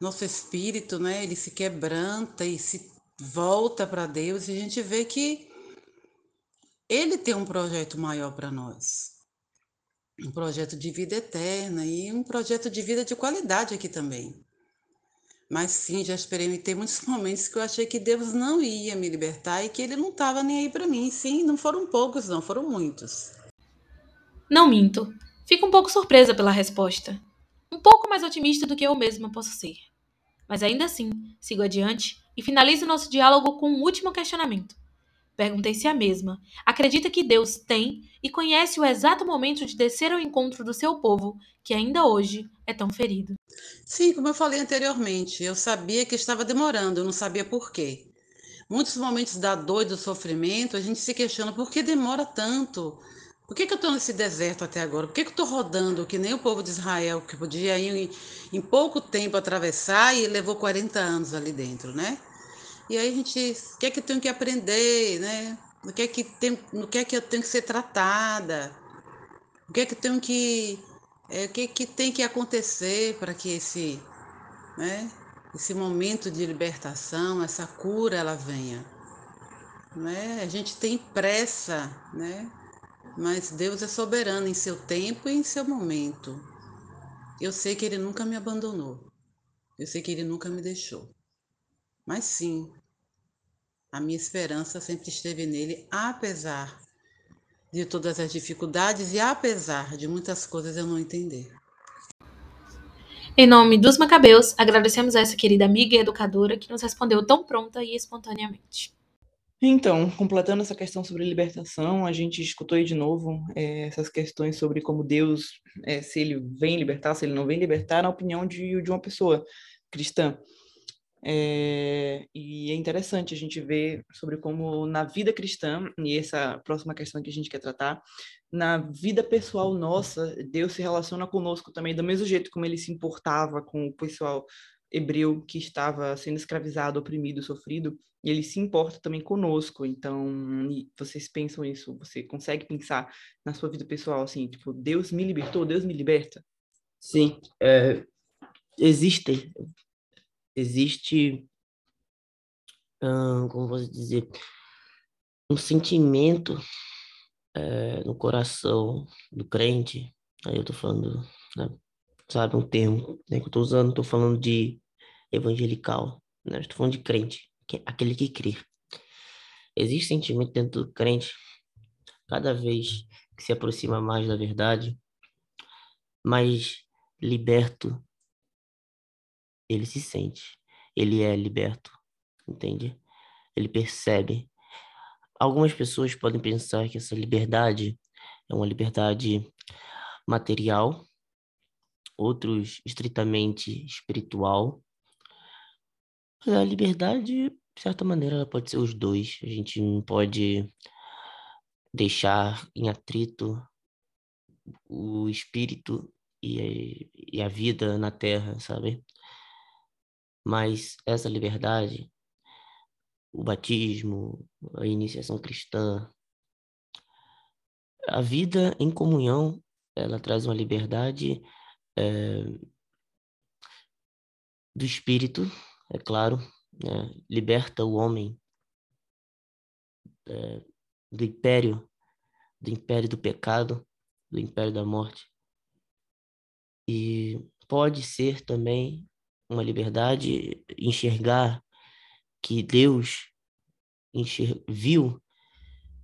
nosso espírito, né, ele se quebranta e se volta para Deus, e a gente vê que Ele tem um projeto maior para nós. Um projeto de vida eterna e um projeto de vida de qualidade aqui também. Mas sim, já experimentei muitos <laughs> momentos que eu achei que Deus não ia me libertar e que Ele não estava nem aí para mim. Sim, não foram poucos, não, foram muitos. Não minto. Fico um pouco surpresa pela resposta. Um pouco mais otimista do que eu mesma posso ser. Mas ainda assim, sigo adiante e finalizo nosso diálogo com um último questionamento. Perguntei-se a mesma: acredita que Deus tem e conhece o exato momento de descer ao encontro do seu povo, que ainda hoje é tão ferido? Sim, como eu falei anteriormente, eu sabia que estava demorando, eu não sabia por quê. Muitos momentos da dor e do sofrimento, a gente se questiona por que demora tanto? Por que, que eu estou nesse deserto até agora? Por que, que eu estou rodando que nem o povo de Israel, que podia em, em pouco tempo atravessar e levou 40 anos ali dentro, né? E aí a gente, o que é que eu tenho que aprender, né? No que é que, tem, no que, é que eu tenho que ser tratada? O que é que tenho que, é, o que, é que tem que acontecer para que esse, né? Esse momento de libertação, essa cura, ela venha. Né? A gente tem pressa, né? Mas Deus é soberano em seu tempo e em seu momento. Eu sei que Ele nunca me abandonou. Eu sei que Ele nunca me deixou. Mas sim, a minha esperança sempre esteve nele, apesar de todas as dificuldades e apesar de muitas coisas eu não entender. Em nome dos Macabeus, agradecemos a essa querida amiga e educadora que nos respondeu tão pronta e espontaneamente. Então, completando essa questão sobre libertação, a gente escutou aí de novo é, essas questões sobre como Deus, é, se ele vem libertar, se ele não vem libertar, na opinião de, de uma pessoa cristã. É, e é interessante a gente ver sobre como na vida cristã, e essa próxima questão que a gente quer tratar, na vida pessoal nossa, Deus se relaciona conosco também, do mesmo jeito como ele se importava com o pessoal hebreu que estava sendo escravizado, oprimido, sofrido, e ele se importa também conosco. Então, vocês pensam isso? Você consegue pensar na sua vida pessoal assim, tipo, Deus me libertou, Deus me liberta? Sim, é, existem existe, como posso dizer, um sentimento é, no coração do crente, aí eu tô falando, né, sabe, um termo né, que eu tô usando, tô falando de evangelical, né, estou falando de crente, que é aquele que crê. Existe sentimento dentro do crente, cada vez que se aproxima mais da verdade, mais liberto ele se sente, ele é liberto, entende? Ele percebe. Algumas pessoas podem pensar que essa liberdade é uma liberdade material, outros estritamente espiritual. Mas a liberdade, de certa maneira, pode ser os dois. A gente não pode deixar em atrito o espírito e, e a vida na terra, sabe? Mas essa liberdade, o batismo, a iniciação cristã, a vida em comunhão, ela traz uma liberdade é, do espírito, é claro, né? liberta o homem é, do império, do império do pecado, do império da morte. E pode ser também uma liberdade, enxergar que Deus enxer... viu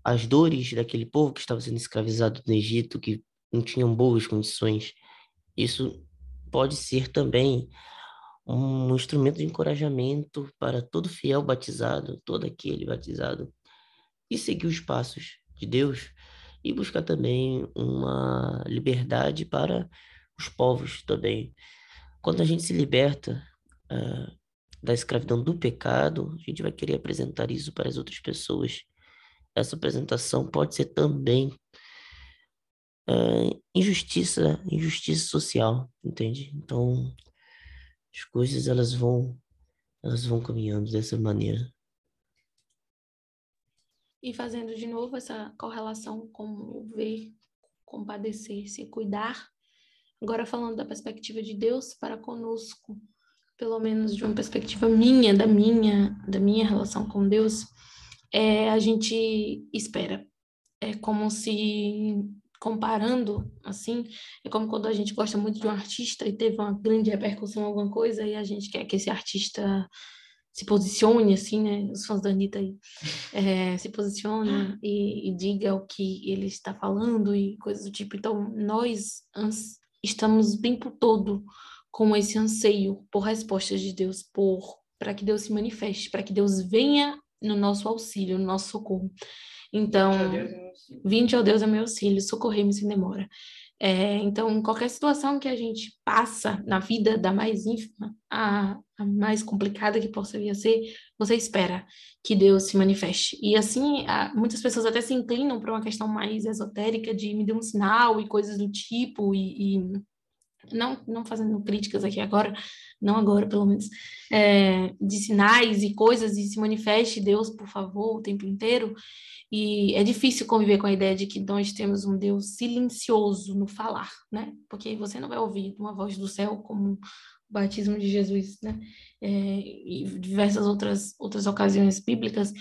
as dores daquele povo que estava sendo escravizado no Egito, que não tinham boas condições. Isso pode ser também um instrumento de encorajamento para todo fiel batizado, todo aquele batizado, e seguir os passos de Deus e buscar também uma liberdade para os povos também. Quando a gente se liberta uh, da escravidão do pecado, a gente vai querer apresentar isso para as outras pessoas. Essa apresentação pode ser também uh, injustiça, injustiça social, entende? Então, as coisas elas vão, elas vão caminhando dessa maneira. E fazendo de novo essa correlação com ver, compadecer, se cuidar, Agora, falando da perspectiva de Deus para conosco, pelo menos de uma perspectiva minha, da minha, da minha relação com Deus, é, a gente espera. É como se, comparando, assim, é como quando a gente gosta muito de um artista e teve uma grande repercussão alguma coisa e a gente quer que esse artista se posicione, assim, né? Os fãs da Anitta aí, é, se posicione e, e, diga o que ele está falando e coisas do tipo. Então, nós, estamos o tempo todo com esse anseio por respostas de Deus, por para que Deus se manifeste, para que Deus venha no nosso auxílio, no nosso socorro. Então, vinde ao Deus é meu auxílio, socorrei-me sem demora. É, então, qualquer situação que a gente passa na vida, da mais ínfima a, mais complicada que possa vir a ser, você espera que Deus se manifeste. E assim, muitas pessoas até se inclinam para uma questão mais esotérica de me dê um sinal e coisas do tipo, e, e não, não fazendo críticas aqui agora, não agora pelo menos, é, de sinais e coisas, e se manifeste Deus, por favor, o tempo inteiro. E é difícil conviver com a ideia de que nós temos um Deus silencioso no falar, né? Porque você não vai ouvir uma voz do céu como o batismo de Jesus, né? É, e diversas outras, outras ocasiões bíblicas,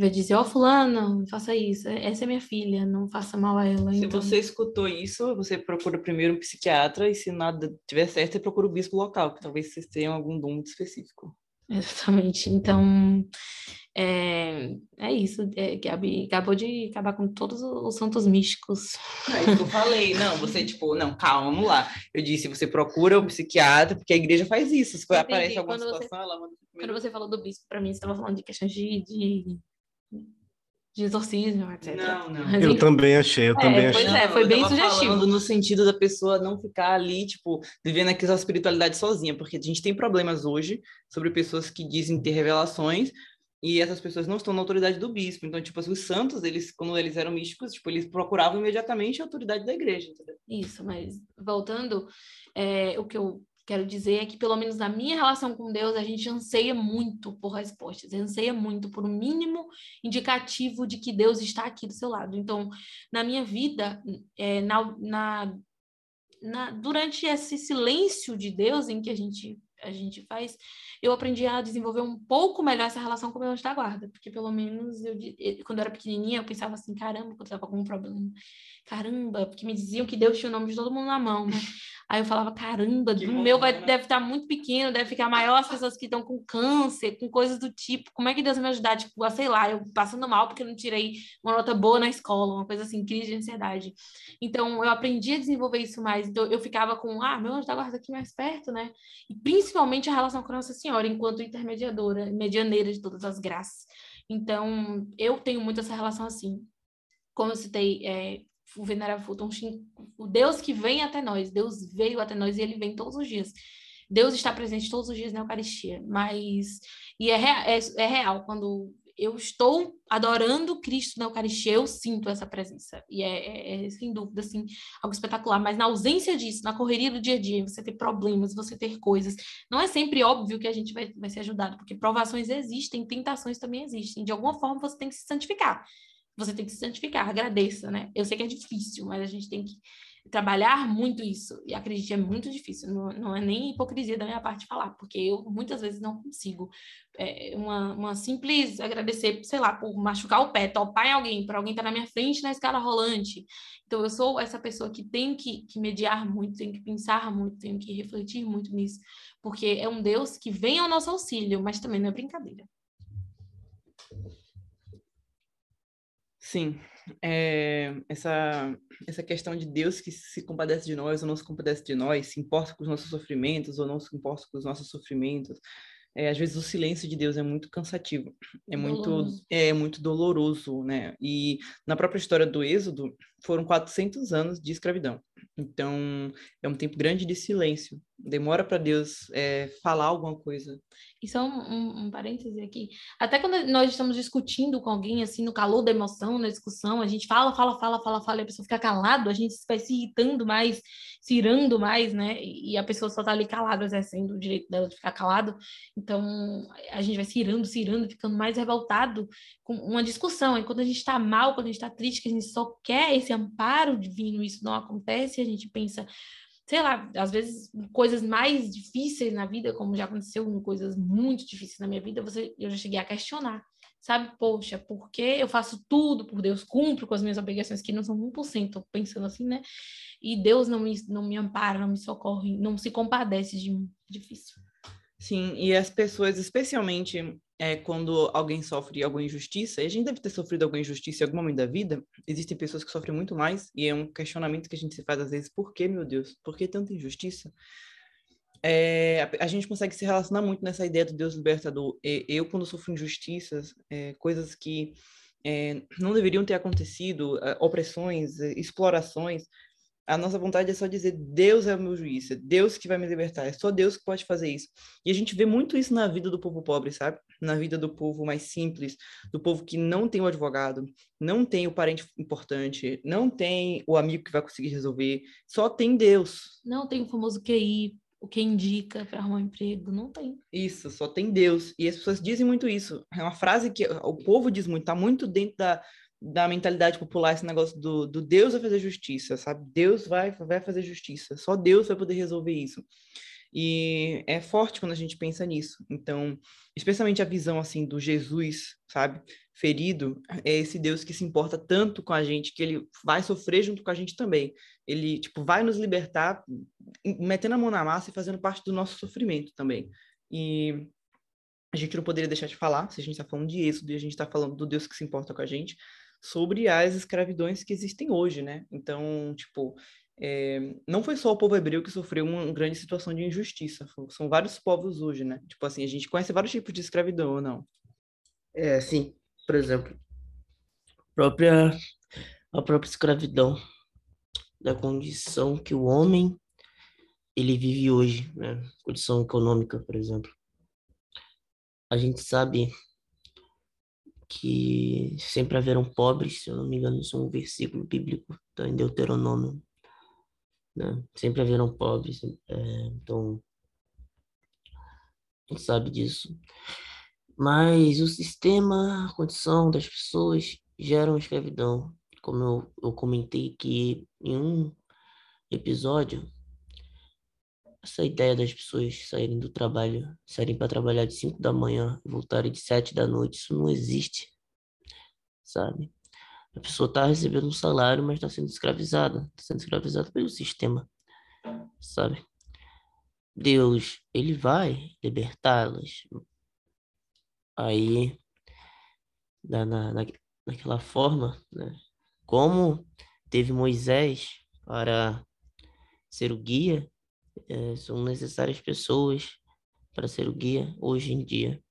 vai dizer, ó oh, fulano, faça isso, essa é minha filha, não faça mal a ela. Se então... você escutou isso, você procura primeiro um psiquiatra e se nada tiver certo, você procura o bispo local, que talvez vocês tenham algum dom específico. Exatamente. Então, é, é isso. É, Gabi acabou de acabar com todos os santos místicos. É isso que eu falei. Não, você, <laughs> tipo, não, calma, vamos lá. Eu disse, você procura o psiquiatra, porque a igreja faz isso. Se aparece alguma quando situação, você, ela manda... Quando você falou do bispo, para mim, você estava falando de questões de, de de exorcismo, etc. Não, não. Mas, eu também achei, eu é, também achei. Pois é, foi bem sugestivo. no sentido da pessoa não ficar ali, tipo, vivendo aquela espiritualidade sozinha, porque a gente tem problemas hoje sobre pessoas que dizem ter revelações e essas pessoas não estão na autoridade do bispo. Então, tipo, assim, os santos, eles, quando eles eram místicos, tipo, eles procuravam imediatamente a autoridade da igreja, entendeu? Isso, mas voltando, é, o que eu quero dizer é que, pelo menos na minha relação com Deus, a gente anseia muito por respostas, anseia muito por um mínimo indicativo de que Deus está aqui do seu lado. Então, na minha vida, é, na, na, na, durante esse silêncio de Deus em que a gente, a gente faz, eu aprendi a desenvolver um pouco melhor essa relação com o meu anjo da guarda, porque pelo menos eu, quando eu era pequenininha, eu pensava assim, caramba, quando eu estava com algum problema, caramba, porque me diziam que Deus tinha o nome de todo mundo na mão, né? <laughs> Aí eu falava, caramba, o meu vai, né? deve estar muito pequeno, deve ficar maior as pessoas que estão com câncer, com coisas do tipo. Como é que Deus vai me ajudar? Tipo, sei lá, eu passando mal porque eu não tirei uma nota boa na escola, uma coisa assim, crise de ansiedade. Então, eu aprendi a desenvolver isso mais. Então, eu ficava com, ah, meu anjo da guarda aqui mais perto, né? E principalmente a relação com Nossa Senhora, enquanto intermediadora, medianeira de todas as graças. Então, eu tenho muito essa relação assim. Como eu citei, é, o venerável Fulton o Deus que vem até nós, Deus veio até nós e ele vem todos os dias. Deus está presente todos os dias na Eucaristia, mas e é, é, é real quando eu estou adorando Cristo na Eucaristia, eu sinto essa presença. E é, é, é, sem dúvida, assim, algo espetacular. Mas na ausência disso, na correria do dia a dia, você ter problemas, você ter coisas, não é sempre óbvio que a gente vai, vai ser ajudado, porque provações existem, tentações também existem. De alguma forma, você tem que se santificar você tem que se santificar, agradeça, né? Eu sei que é difícil, mas a gente tem que trabalhar muito isso. E acredite, é muito difícil. Não, não é nem hipocrisia da minha parte falar, porque eu muitas vezes não consigo. É uma, uma simples agradecer, sei lá, por machucar o pé, topar em alguém, por alguém estar tá na minha frente na escala rolante. Então, eu sou essa pessoa que tem que, que mediar muito, tem que pensar muito, tem que refletir muito nisso, porque é um Deus que vem ao nosso auxílio, mas também não é brincadeira. Sim, é, essa, essa questão de Deus que se compadece de nós ou não se compadece de nós, se importa com os nossos sofrimentos ou não se importa com os nossos sofrimentos, é, às vezes o silêncio de Deus é muito cansativo, é muito, é muito doloroso, né? E na própria história do Êxodo, foram 400 anos de escravidão. Então, é um tempo grande de silêncio. Demora para Deus é, falar alguma coisa. E só um, um, um parêntese aqui. Até quando nós estamos discutindo com alguém, assim, no calor da emoção, na discussão, a gente fala, fala, fala, fala, fala, e a pessoa fica calado, a gente vai se irritando mais, se irando mais, né? E a pessoa só tá ali calada, exercendo o direito dela de ficar calado. Então, a gente vai se irando, se irando, ficando mais revoltado com uma discussão. E quando a gente tá mal, quando a gente tá triste, que a gente só quer esse esse amparo divino, isso não acontece, a gente pensa, sei lá, às vezes coisas mais difíceis na vida, como já aconteceu com coisas muito difíceis na minha vida, você, eu já cheguei a questionar, sabe? Poxa, por que eu faço tudo por Deus, cumpro com as minhas obrigações, que não são 1%, pensando assim, né? E Deus não me, não me ampara, não me socorre, não se compadece de mim. É difícil. Sim, e as pessoas, especialmente é, quando alguém sofre alguma injustiça, e a gente deve ter sofrido alguma injustiça em algum momento da vida, existem pessoas que sofrem muito mais, e é um questionamento que a gente se faz às vezes, por que, meu Deus? Por que tanta injustiça? É, a, a, gente consegue se relacionar muito nessa ideia do Deus libertador. Eu, quando sofro injustiças, é, coisas que é, não deveriam ter acontecido, é, opressões, é, explorações, a nossa vontade é só dizer Deus é o meu juiz, é Deus que vai me libertar, é só Deus que pode fazer isso. E a gente vê muito isso na vida do povo pobre, sabe? Na vida do povo mais simples, do povo que não tem o advogado, não tem o parente importante, não tem o amigo que vai conseguir resolver, só tem Deus. Não tem o famoso QI, o que indica para arrumar um emprego, não tem. Isso, só tem Deus. E as pessoas dizem muito isso. É uma frase que o povo diz muito, tá muito dentro da, da mentalidade popular esse negócio do, do Deus vai fazer justiça, sabe? Deus vai, vai fazer justiça, só Deus vai poder resolver isso. E é forte quando a gente pensa nisso. Então, especialmente a visão assim do Jesus, sabe, ferido, é esse Deus que se importa tanto com a gente que ele vai sofrer junto com a gente também. Ele tipo vai nos libertar, metendo a mão na massa e fazendo parte do nosso sofrimento também. E a gente não poderia deixar de falar, se a gente está falando de Êxodo e a gente está falando do Deus que se importa com a gente, sobre as escravidões que existem hoje, né? Então, tipo, é, não foi só o povo hebreu que sofreu uma grande situação de injustiça, são vários povos hoje, né? Tipo assim, a gente conhece vários tipos de escravidão, ou não? É, sim. Por exemplo, a própria, a própria escravidão da condição que o homem ele vive hoje, né? Condição econômica, por exemplo. A gente sabe que sempre haverão pobres, se eu não me engano, isso é um versículo bíblico, está em Deuteronômio. Né? Sempre haverão pobres, é, então a gente sabe disso. Mas o sistema, a condição das pessoas geram escravidão. Como eu, eu comentei que em um episódio, essa ideia das pessoas saírem do trabalho, saírem para trabalhar de 5 da manhã e voltarem de 7 da noite, isso não existe, sabe? A pessoa está recebendo um salário, mas está sendo escravizada, está sendo escravizada pelo sistema, sabe? Deus, ele vai libertá-las. Aí, na, na, naquela forma, né? Como teve Moisés para ser o guia é, são necessárias pessoas para ser o guia hoje em dia.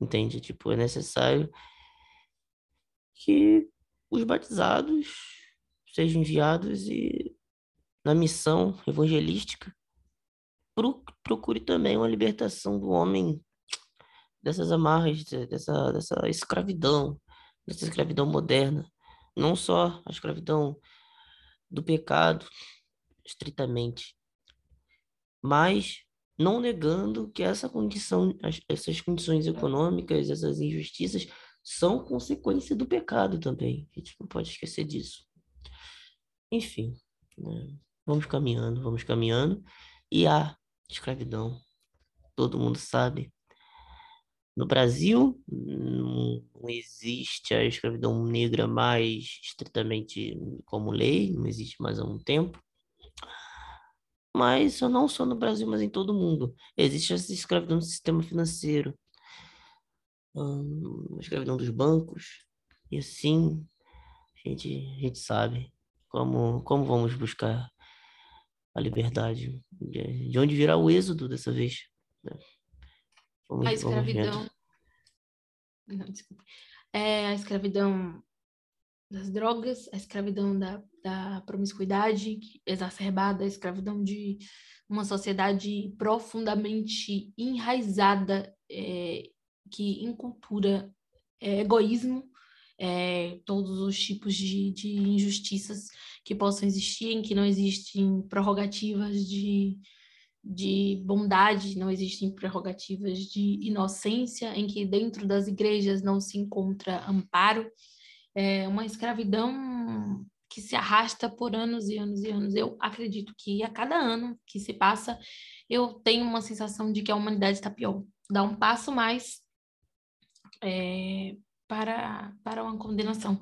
Entende? Tipo, é necessário que os batizados sejam enviados e na missão evangelística procure também uma libertação do homem dessas amarras, dessa, dessa escravidão, dessa escravidão moderna. Não só a escravidão do pecado, estritamente, mas não negando que essa condição, essas condições econômicas, essas injustiças são consequência do pecado também. A gente não pode esquecer disso. Enfim, né? vamos caminhando, vamos caminhando. E a escravidão, todo mundo sabe. No Brasil, não existe a escravidão negra mais estritamente como lei, não existe mais há um tempo mas não só no Brasil, mas em todo o mundo. Existe essa escravidão do sistema financeiro, a escravidão dos bancos, e assim a gente, a gente sabe como, como vamos buscar a liberdade, de onde virá o êxodo dessa vez. Né? Vamos, a escravidão. Não, desculpa. É, a escravidão das drogas, a escravidão da, da promiscuidade exacerbada, a escravidão de uma sociedade profundamente enraizada, é, que em cultura é egoísmo, é, todos os tipos de, de injustiças que possam existir, em que não existem prerrogativas de, de bondade, não existem prerrogativas de inocência, em que dentro das igrejas não se encontra amparo, é uma escravidão que se arrasta por anos e anos e anos. Eu acredito que a cada ano que se passa, eu tenho uma sensação de que a humanidade está pior. Dá um passo mais é, para, para uma condenação.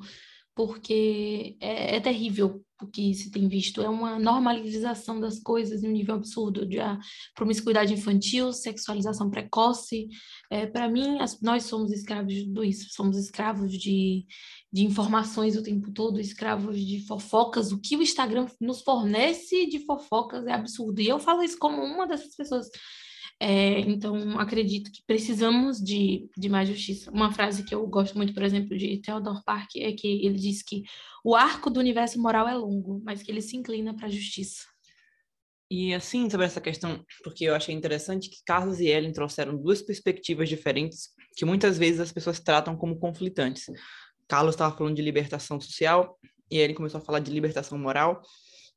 Porque é, é terrível o que se tem visto. É uma normalização das coisas em um nível absurdo, de a promiscuidade infantil, sexualização precoce. É, Para mim, as, nós somos escravos de isso, somos escravos de, de informações o tempo todo, escravos de fofocas. O que o Instagram nos fornece de fofocas é absurdo. E eu falo isso como uma dessas pessoas é, então, acredito que precisamos de, de mais justiça. Uma frase que eu gosto muito, por exemplo, de Theodore Park é que ele diz que o arco do universo moral é longo, mas que ele se inclina para a justiça. E assim, sobre essa questão, porque eu achei interessante que Carlos e Ellen trouxeram duas perspectivas diferentes que muitas vezes as pessoas tratam como conflitantes. Carlos estava falando de libertação social e Ellen começou a falar de libertação moral.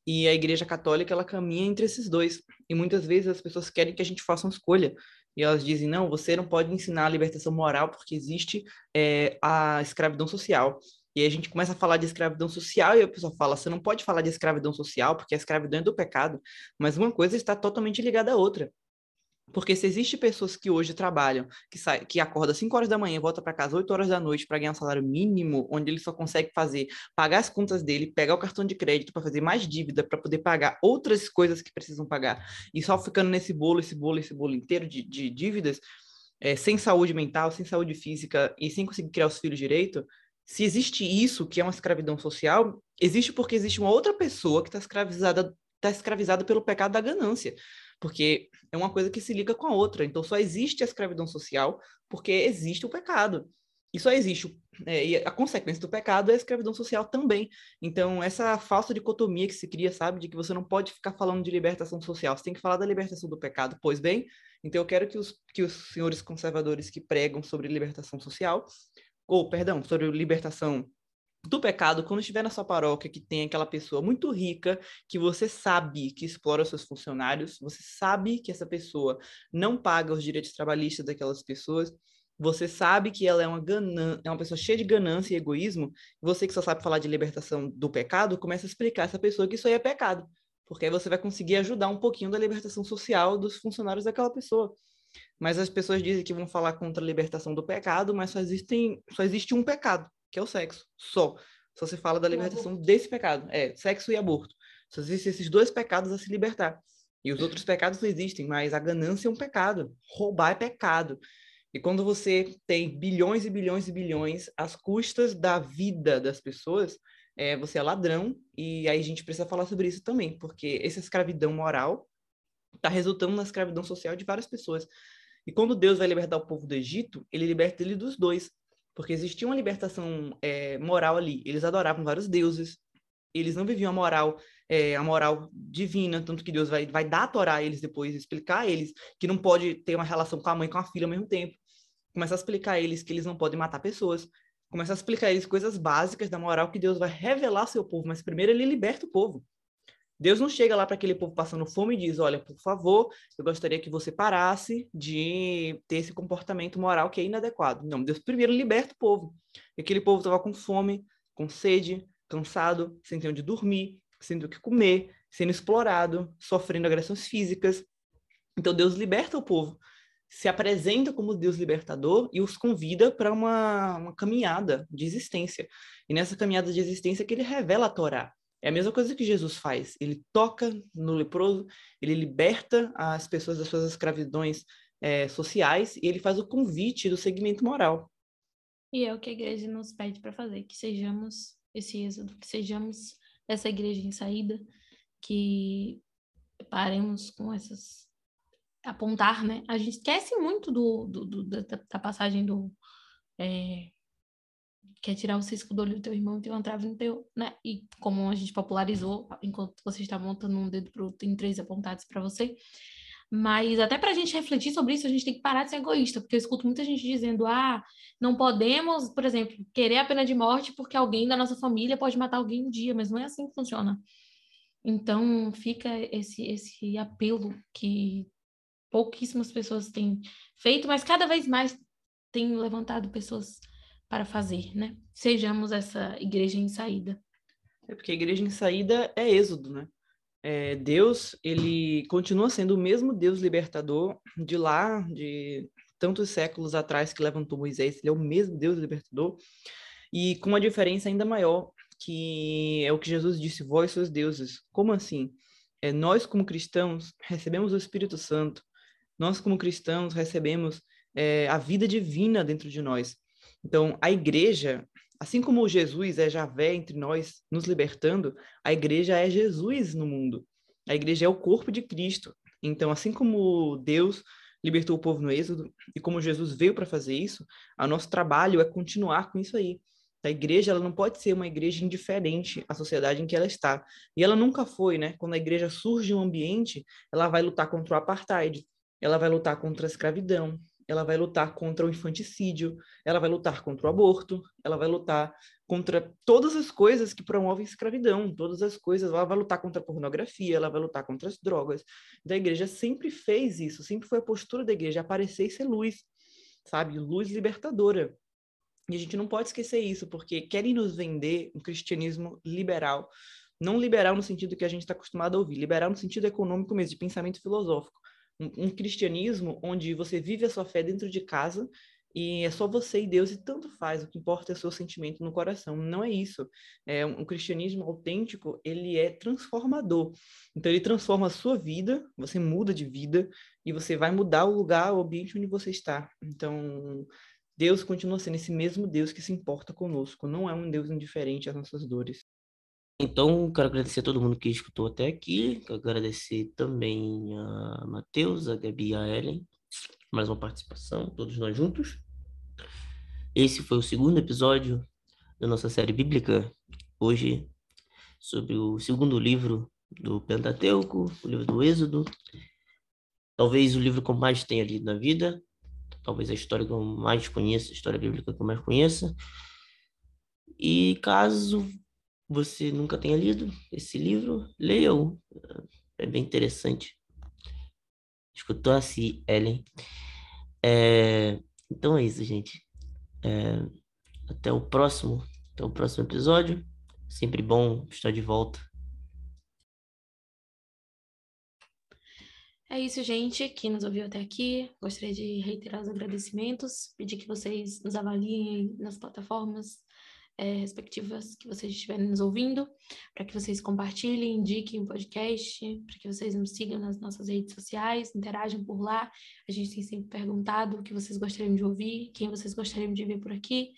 E a Igreja Católica, ela caminha entre esses dois. E muitas vezes as pessoas querem que a gente faça uma escolha. E elas dizem, não, você não pode ensinar a libertação moral porque existe é, a escravidão social. E a gente começa a falar de escravidão social e a pessoa fala, você não pode falar de escravidão social porque a escravidão é do pecado. Mas uma coisa está totalmente ligada à outra. Porque se existe pessoas que hoje trabalham, que sai, que acorda 5 horas da manhã, volta para casa 8 horas da noite para ganhar um salário mínimo, onde ele só consegue fazer, pagar as contas dele, pegar o cartão de crédito para fazer mais dívida, para poder pagar outras coisas que precisam pagar, e só ficando nesse bolo, esse bolo, esse bolo inteiro de, de dívidas, é, sem saúde mental, sem saúde física e sem conseguir criar os filhos direito, se existe isso, que é uma escravidão social, existe porque existe uma outra pessoa que está escravizada, está escravizada pelo pecado da ganância porque é uma coisa que se liga com a outra. Então, só existe a escravidão social porque existe o pecado. E só existe. É, e a consequência do pecado é a escravidão social também. Então, essa falsa dicotomia que se cria, sabe, de que você não pode ficar falando de libertação social, você tem que falar da libertação do pecado. Pois bem, então eu quero que os, que os senhores conservadores que pregam sobre libertação social, ou, perdão, sobre libertação do pecado quando estiver na sua paróquia que tem aquela pessoa muito rica que você sabe que explora seus funcionários, você sabe que essa pessoa não paga os direitos trabalhistas daquelas pessoas, você sabe que ela é uma ganan é uma pessoa cheia de ganância e egoísmo, você que só sabe falar de libertação do pecado, começa a explicar a essa pessoa que isso aí é pecado, porque aí você vai conseguir ajudar um pouquinho da libertação social dos funcionários daquela pessoa. Mas as pessoas dizem que vão falar contra a libertação do pecado, mas só, existem, só existe um pecado, que é o sexo, só. Só se fala da libertação desse pecado, é, sexo e aborto. Só existem esses dois pecados a se libertar. E os outros pecados não existem, mas a ganância é um pecado, roubar é pecado. E quando você tem bilhões e bilhões e bilhões às custas da vida das pessoas, é, você é ladrão, e aí a gente precisa falar sobre isso também, porque essa escravidão moral está resultando na escravidão social de várias pessoas. E quando Deus vai libertar o povo do Egito, ele liberta ele dos dois, porque existia uma libertação é, moral ali. Eles adoravam vários deuses, eles não viviam a moral, é, a moral divina, tanto que Deus vai, vai dar a Torá a eles depois, explicar a eles que não pode ter uma relação com a mãe e com a filha ao mesmo tempo. Começar a explicar a eles que eles não podem matar pessoas. Começar a explicar a eles coisas básicas da moral que Deus vai revelar ao seu povo, mas primeiro ele liberta o povo. Deus não chega lá para aquele povo passando fome e diz: Olha, por favor, eu gostaria que você parasse de ter esse comportamento moral que é inadequado. Não, Deus primeiro liberta o povo. E aquele povo estava com fome, com sede, cansado, sem ter onde dormir, sem ter o que comer, sendo explorado, sofrendo agressões físicas. Então Deus liberta o povo, se apresenta como Deus libertador e os convida para uma, uma caminhada de existência. E nessa caminhada de existência que ele revela a Torá. É a mesma coisa que Jesus faz. Ele toca no leproso, ele liberta as pessoas das suas escravidões é, sociais e ele faz o convite do segmento moral. E é o que a igreja nos pede para fazer, que sejamos esse êxodo, que sejamos essa igreja em saída, que paremos com essas apontar, né? A gente esquece muito do, do, do da, da, passagem do é, quer tirar o cisco do olho do teu irmão e tem uma trave no teu, né? E como a gente popularizou, enquanto você está montando um dedo pro tem três apontados para você. Mas até para a gente refletir sobre isso, a gente tem que parar de ser egoísta, porque eu escuto muita gente dizendo: ah, não podemos, por exemplo, querer a pena de morte porque alguém da nossa família pode matar alguém um dia, mas não é assim que funciona. Então fica esse, esse apelo que pouquíssimas pessoas têm feito, mas cada vez mais tem levantado pessoas para fazer, né? Sejamos essa igreja em saída. É porque a igreja em saída é êxodo, né? É, Deus, ele continua sendo o mesmo Deus libertador de lá, de tantos séculos atrás que levantou Moisés, ele é o mesmo Deus libertador. e com uma diferença ainda maior, que é o que Jesus disse: vós sois deuses. Como assim? É, nós, como cristãos, recebemos o Espírito Santo, nós, como cristãos, recebemos é, a vida divina dentro de nós. Então, a igreja, assim como Jesus é Javé entre nós, nos libertando, a igreja é Jesus no mundo. A igreja é o corpo de Cristo. Então, assim como Deus libertou o povo no Êxodo e como Jesus veio para fazer isso, o nosso trabalho é continuar com isso aí. A igreja ela não pode ser uma igreja indiferente à sociedade em que ela está. E ela nunca foi, né? Quando a igreja surge em um ambiente, ela vai lutar contra o apartheid, ela vai lutar contra a escravidão, ela vai lutar contra o infanticídio, ela vai lutar contra o aborto, ela vai lutar contra todas as coisas que promovem escravidão, todas as coisas, ela vai lutar contra a pornografia, ela vai lutar contra as drogas. Da igreja sempre fez isso, sempre foi a postura da igreja aparecer e ser luz, sabe? Luz libertadora. E a gente não pode esquecer isso, porque querem nos vender um cristianismo liberal. Não liberal no sentido que a gente está acostumado a ouvir, liberal no sentido econômico mesmo, de pensamento filosófico. Um, um cristianismo onde você vive a sua fé dentro de casa e é só você e Deus e tanto faz, o que importa é o seu sentimento no coração. Não é isso. É um, um cristianismo autêntico, ele é transformador. Então ele transforma a sua vida, você muda de vida e você vai mudar o lugar, o ambiente onde você está. Então, Deus continua sendo esse mesmo Deus que se importa conosco, não é um Deus indiferente às nossas dores. Então, quero agradecer a todo mundo que escutou até aqui. Quero agradecer também a Matheus, a Gabi e a Ellen. Mais uma participação, todos nós juntos. Esse foi o segundo episódio da nossa série bíblica. Hoje, sobre o segundo livro do Pentateuco, o livro do Êxodo. Talvez o livro que eu mais tenha lido na vida, talvez a história que eu mais conheça, a história bíblica que eu mais conheça. E caso você nunca tenha lido esse livro, leia-o. É bem interessante. Escutou assim, Ellen? É... Então é isso, gente. É... Até o próximo, até o próximo episódio. Sempre bom estar de volta. É isso, gente. Quem nos ouviu até aqui, gostaria de reiterar os agradecimentos, pedir que vocês nos avaliem nas plataformas é, respectivas que vocês estiverem nos ouvindo, para que vocês compartilhem, indiquem o podcast, para que vocês nos sigam nas nossas redes sociais, interajam por lá. A gente tem sempre perguntado o que vocês gostariam de ouvir, quem vocês gostariam de ver por aqui.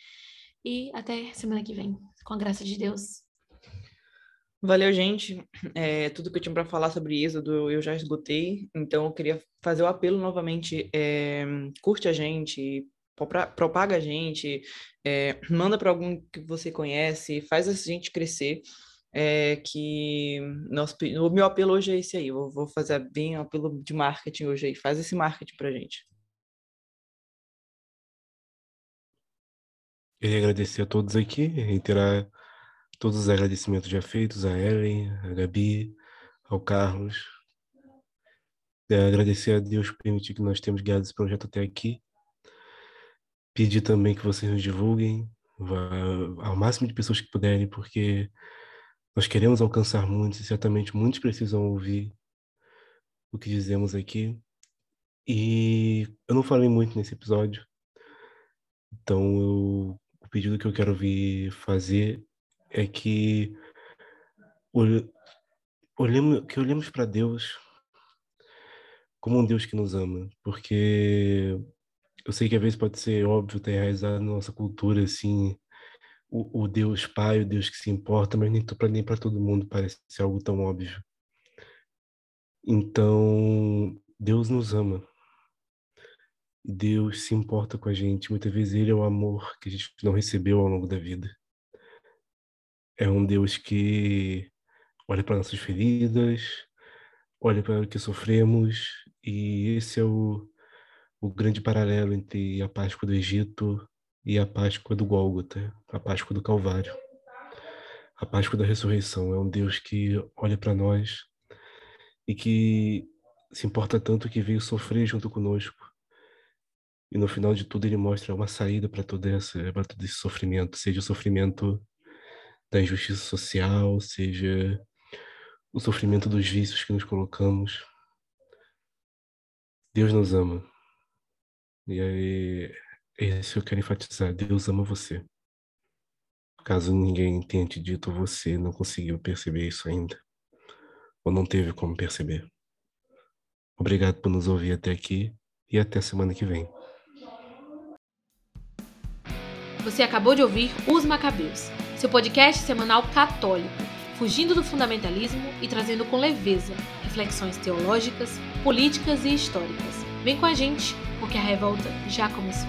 E até semana que vem, com a graça de Deus. Valeu, gente. É, tudo que eu tinha para falar sobre Êxodo eu já esgotei, então eu queria fazer o apelo novamente. É, curte a gente, propaga a gente, é, manda para algum que você conhece, faz a gente crescer. É, que nosso, o meu apelo hoje é esse aí. Eu vou fazer bem o apelo de marketing hoje aí. Faz esse marketing para gente. Queria agradecer a todos aqui, reiterar todos os agradecimentos já feitos a Ellen, a Gabi, ao Carlos. É, agradecer a Deus por permitir que nós temos guiado esse projeto até aqui. Pedir também que vocês nos divulguem ao máximo de pessoas que puderem, porque nós queremos alcançar muitos e certamente muitos precisam ouvir o que dizemos aqui. E eu não falei muito nesse episódio, então eu, o pedido que eu quero vir fazer é que olhemos, que olhemos para Deus como um Deus que nos ama, porque eu sei que às vezes pode ser óbvio ter enraizado na nossa cultura assim o, o Deus Pai, o Deus que se importa, mas nem para nem para todo mundo parece ser algo tão óbvio. Então Deus nos ama. Deus se importa com a gente. Muitas vezes Ele é o amor que a gente não recebeu ao longo da vida é um Deus que olha para nossas feridas, olha para o que sofremos, e esse é o, o grande paralelo entre a Páscoa do Egito e a Páscoa do Gólgota, a Páscoa do Calvário. A Páscoa da ressurreição é um Deus que olha para nós e que se importa tanto que veio sofrer junto conosco. E no final de tudo ele mostra uma saída para todo, esse, sofrimento, seja o sofrimento da injustiça social, seja o sofrimento dos vícios que nos colocamos. Deus nos ama. E aí, é isso que eu quero enfatizar. Deus ama você. Caso ninguém tenha te dito, você não conseguiu perceber isso ainda. Ou não teve como perceber. Obrigado por nos ouvir até aqui e até semana que vem. Você acabou de ouvir Os Macabeus, seu podcast semanal católico, fugindo do fundamentalismo e trazendo com leveza reflexões teológicas, políticas e históricas. Vem com a gente, porque a revolta já começou.